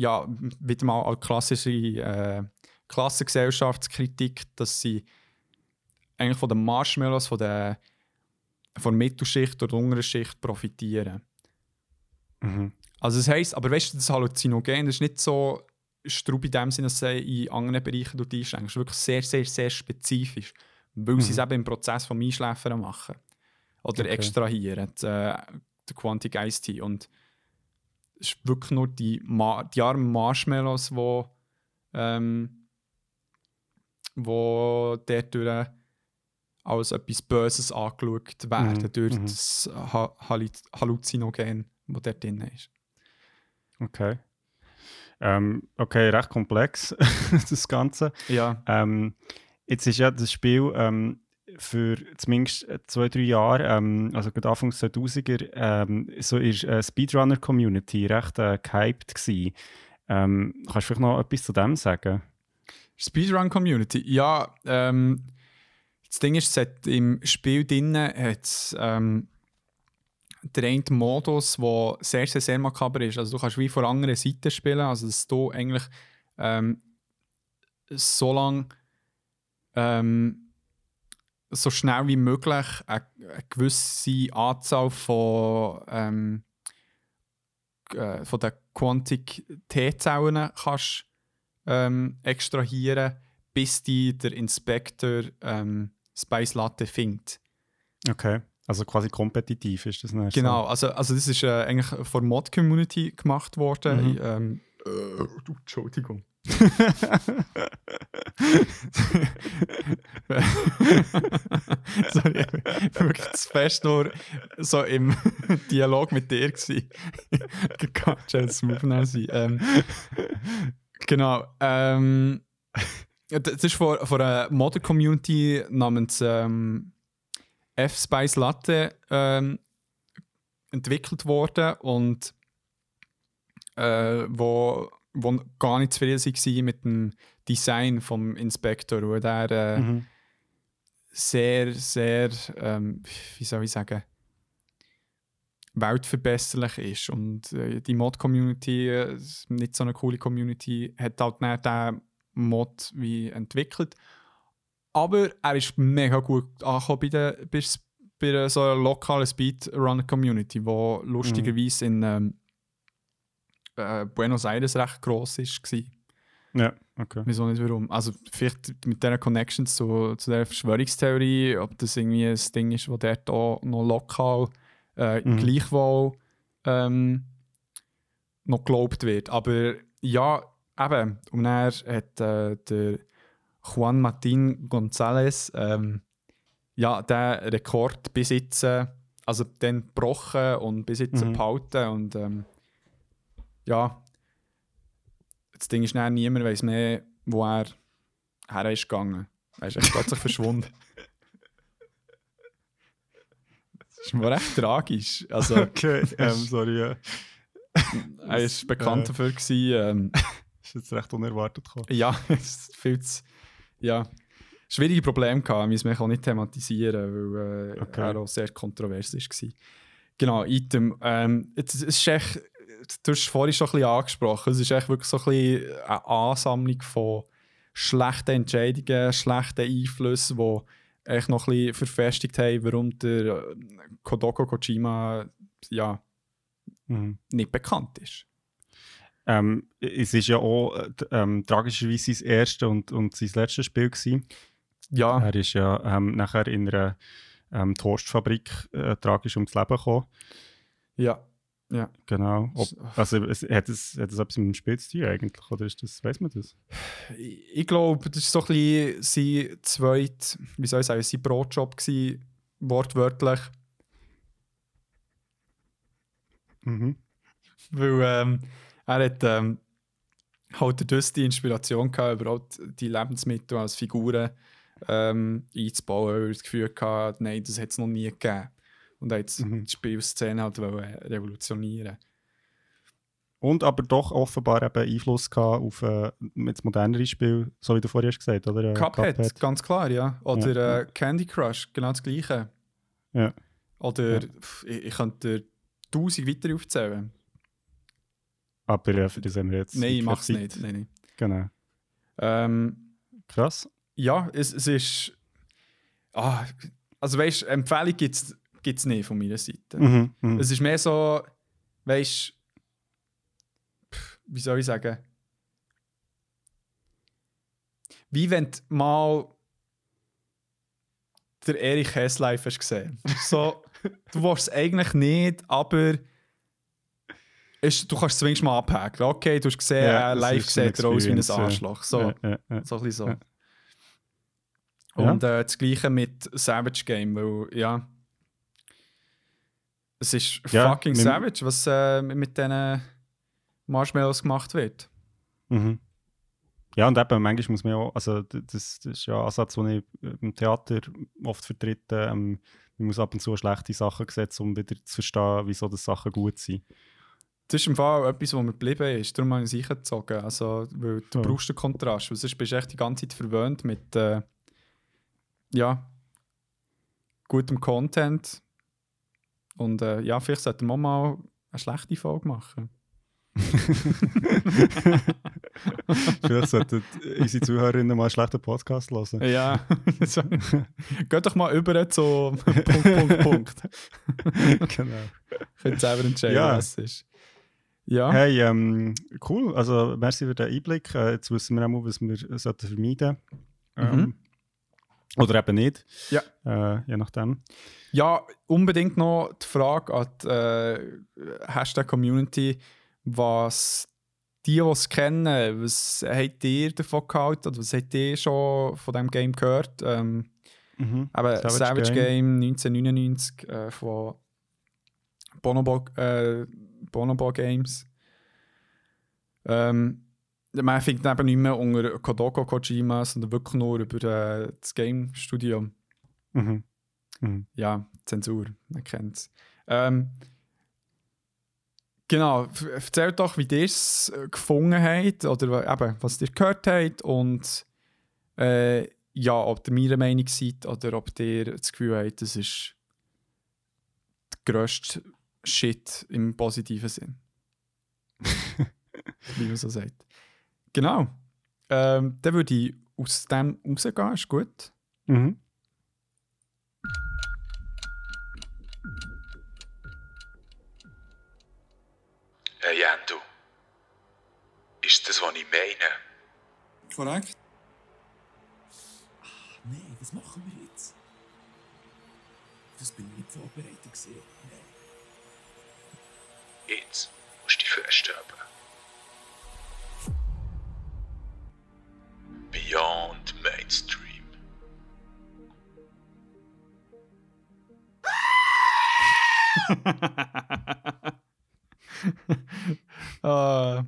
ja, wieder mal als klassische äh, Klassengesellschaftskritik, dass sie eigentlich von den Marshmallows, von der, von der Mittelschicht oder unteren Schicht profitieren. Mhm. Also das heisst, aber weißt du, das Halluzinogen das ist nicht so strub in dem Sinne, dass sie in anderen Bereichen dort einschränken. Es ist wirklich sehr, sehr, sehr spezifisch, weil sie es eben im Prozess vom Einschläfern machen. oder Okay. extrahieren, die, äh, der Quantic Ice Tea. Und ist wirklich nur die, Ma die armen Marshmallows, die ähm, wo dadurch als etwas Böses angeschaut werden, Mhm, durch mhm. das ha Halluzinogen, das dort drin ist. Okay. Ähm, okay, recht komplex, das Ganze. Ja, Ähm, jetzt ist ja das Spiel ähm, für zumindest äh, zwei, drei Jahre, ähm, also gerade Anfang 2000er, ähm, so ist äh, Speedrunner-Community recht äh, gehypt. Ähm, kannst du vielleicht noch etwas zu dem sagen? Speedrun Community. Ja, ähm, das Ding ist, im Spiel drin hat ähm, der eine Modus, der sehr, sehr, sehr makaber ist. Also du kannst wie von anderen Seiten spielen, also dass du eigentlich ähm, so lange ähm, so schnell wie möglich eine, eine gewisse Anzahl von, ähm, äh, von den Quantic T-Zellen kannst ähm, extrahieren, bis die der Inspektor ähm, Spice Latte findet. Okay. Also quasi kompetitiv ist das nicht Genau, also, also das ist äh, eigentlich von der Mod-Community gemacht worden. Mhm. Ähm, äh, Entschuldigung. Sorry, ich wirklich zu fest nur so im Dialog mit dir gsi. Ganz schön smooth noch sein. Ähm, genau. Ähm, das ist von, einer Modder-Community namens ähm, F-Spice Latte ähm, entwickelt worden und äh, wo, wo gar nicht zufrieden waren mit dem Design vom Inspektor, wo der äh, Mhm. sehr, sehr, ähm, wie soll ich sagen, weltverbesserlich ist. Und äh, die Mod-Community, äh, nicht so eine coole Community, hat halt dann diesen Mod wie entwickelt. Aber er ist mega gut angekommen bei, der, bei, bei so einer lokalen Speedrun-Community, die lustigerweise in ähm, äh, Buenos Aires recht gross war. Ja, okay. Auch nicht warum. Also vielleicht mit dieser Connection zu, zu der Verschwörungstheorie, ob das irgendwie ein Ding ist, das dort auch noch lokal äh, Mhm. gleichwohl ähm, noch geglaubt wird. Aber ja, eben. Und er hat äh, der Juan Martin González ähm, ja, den Rekord bis jetzt, also den gebrochen und bis jetzt Mhm. behalten. Und ähm, ja, das Ding ist dann, niemand weiß mehr, wo er her ist gegangen. Er ist plötzlich verschwunden. Das ist mir recht tragisch. Also, Okay, ähm, sorry. Ja. er war bekannt äh, dafür, gewesen, ähm, Ist jetzt recht unerwartet gekommen. ja, es viel zu, ja, schwierige Probleme gehabt, müssen wir auch nicht thematisieren, weil äh, Okay. er auch sehr kontrovers war. Genau, Item. Ähm, es, es ist echt, du hast es vorhin schon ein bisschen angesprochen, es ist echt wirklich so ein bisschen eine Ansammlung von schlechten Entscheidungen, schlechten Einflüssen, die echt noch ein bisschen verfestigt haben, warum der äh, Kodoko Kojima ja, Mhm. nicht bekannt ist. Ähm, es ist ja auch äh, ähm, tragischerweise sein erstes und, und sein letztes Spiel gewesen. Ja, Er ist ja ähm, nachher in einer ähm, Toastfabrik äh, tragisch ums Leben gekommen. ja, ja. Genau. Ob, also es, hat, es, hat es etwas mit dem Spiel zu tun eigentlich? Oder ist das, weiß man das? Ich, ich glaube, das war so ein bisschen sein zweit, wie soll ich sagen, sein Brotjob gewesen, wortwörtlich. Mhm. Weil ähm, er hat ähm, halt durch die Inspiration gehabt, überhaupt die Lebensmittel als Figuren ähm, einzubauen, weil er das Gefühl hatte, nein, das hat es noch nie gegeben. Und hat Mhm. die Spielszene halt wollen revolutionieren. Und aber doch offenbar eben Einfluss gehabt auf äh, das modernere Spiel, so wie du hast gesagt oder? Äh, Cuphead, ganz klar, ja. Oder Ja, Äh, Candy Crush, genau das Gleiche. Ja. Oder Ja. ich, ich könnte tausend weiter aufzählen. Aber äh, für das haben wir jetzt Nein, ich mach's Zeit. nicht. Nein, nein. Genau. Ähm, Krass. ja, es, es ist. Ah, also weißt du, Empfehlung gibt es nicht von meiner Seite. Mhm. Mhm. Es ist mehr so, weißt wie soll ich sagen? Wie wenn du mal der Erich Hess live hast gesehen. So, du willst es eigentlich nicht, aber ist, du kannst es zumindest mal abhaken. Okay, du hast gesehen, Ja, live sieht er aus wie ein. Arschloch. So, Ja, ja, so ein bisschen so. Und äh, das gleiche mit Savage Game, weil, ja, es ist Ja, fucking savage, was äh, mit diesen Marshmallows gemacht wird. Mhm. Ja, und eben, manchmal muss man ja auch, also das, das ist ja ein Ansatz, den ich im Theater oft vertrete. Ähm, man muss ab und zu schlechte Sachen setzen, um wieder zu verstehen, wieso das Sachen gut sind. Das ist im Fall etwas, was mir geblieben ist. Darum habe ich es eingezogen. Also, weil du Ja. brauchst den Kontrast. Weil sonst bist du echt die ganze Zeit verwöhnt mit äh, ja, gutem Content. Und äh, ja, vielleicht sollten wir mal eine schlechte Folge machen. Vielleicht sollten unsere Zuhörerinnen mal einen schlechten Podcast hören. Ja, geht doch mal über zu Punkt, Punkt, Punkt. genau. Könnt selber entscheiden, Ja. was es ist. Ja, Hey, ähm, cool. Also, merci für den Einblick. Äh, jetzt wissen wir auch mal, was wir sollten vermeiden ähm, Mhm. Oder eben nicht. Ja. Äh, je nachdem. ja, unbedingt noch die Frage an die äh, Hashtag Community, was die, die es kennen, was habt ihr davon gehalten oder was habt ihr schon von diesem Game gehört? Ähm, Mhm. Aber Savage Savage, Game. Game. 1999 äh, von Bonobo, äh, Bonobo Games. Ähm, man findet eben nicht mehr unter Kodoko Kojima, sondern wirklich nur über äh, das Game Studio. Mhm. Mhm. Ja, Zensur, man kennt es. Ähm, genau, erzählt doch, wie ihr es äh, gefunden habt oder eben, was ihr gehört habt und äh, ja, ob ihr meiner Meinung seid oder ob ihr das Gefühl habt, das ist der grösste Shit im positiven Sinn. wie man so sagt. Genau. Ähm, dann würde ich aus dem rausgehen, ist gut. Mhm. Hey Endo. Ist das, was ich meine? Korrekt? Ach, nein, was machen wir jetzt? Das bin ich nicht vorbereitet gewesen. Nein. Jetzt musst du dich festhalten. Beyond Mainstream. Äh,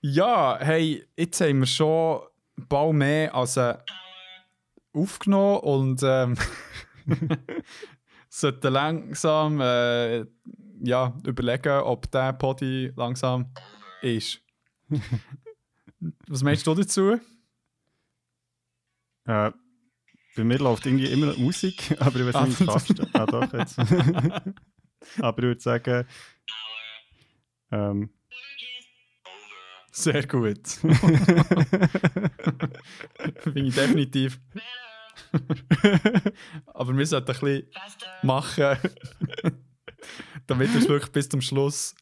ja, hey, jetzt haben wir schon bald mehr als äh, aufgenommen und ähm, sollten langsam äh, ja, überlegen, ob der Podi langsam ist. Was meinst du dazu? Äh, bei mir läuft irgendwie immer Musik, aber ich weiß nicht, ich Ah. abstellen. Ah, doch, jetzt. aber ich würde sagen, ähm, Sehr gut. Finde ich definitiv. Aber wir sollten ein bisschen machen, damit wir es wirklich bis zum Schluss.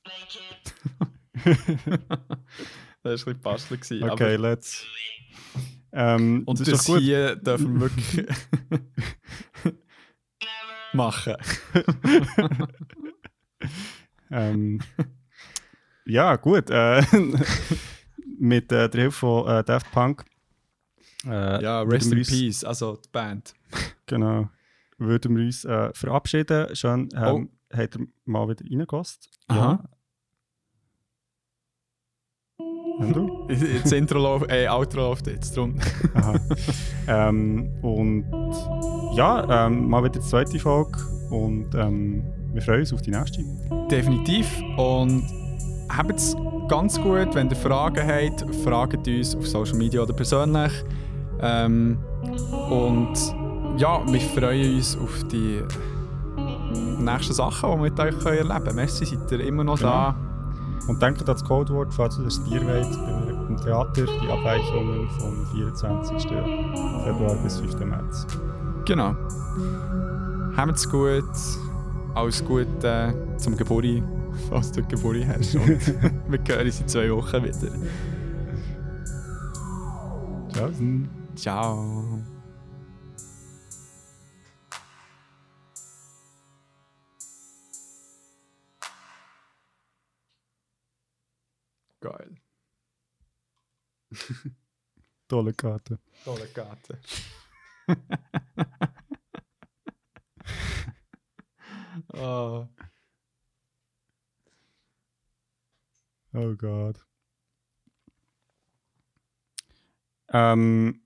das war ein bisschen gewesen, okay, Aber, let's. Ähm, und das dürfen wir wirklich machen. Ähm, ja, gut. Äh, mit äh, der Hilfe von äh, Daft Punk. Äh, Ja, Rest in uns- Peace, also die Band. Genau. Würden wir uns verabschieden. Schön, ähm, habt ihr mal wieder reingelassen? Aha. Und du? Das Intro läuft, äh, Outro läuft jetzt, drum. Aha. ähm, und ja, ähm, mal wieder die zweite Folge. Und ähm, wir freuen uns auf die nächste. Definitiv. Und habt es ganz gut, wenn ihr Fragen habt, fragt uns auf Social Media oder persönlich. Ähm, und ja, wir freuen uns auf die nächsten Sachen, die wir mit euch erleben können. Merci, seid ihr immer noch da. Und denkt an das Codewort, falls ihr das Bier wollt, bei- im Theater, die Abweichungen vom 24. Februar bis 5. März. Genau. Habt's gut. Alles Gute zum Geburi, falls du Geburi hast. Und wir hören uns in zwei Wochen wieder. Ciao. Ciao. Geil. Tolle Karte. Tolle Karte. oh. Oh Gott. Ähm,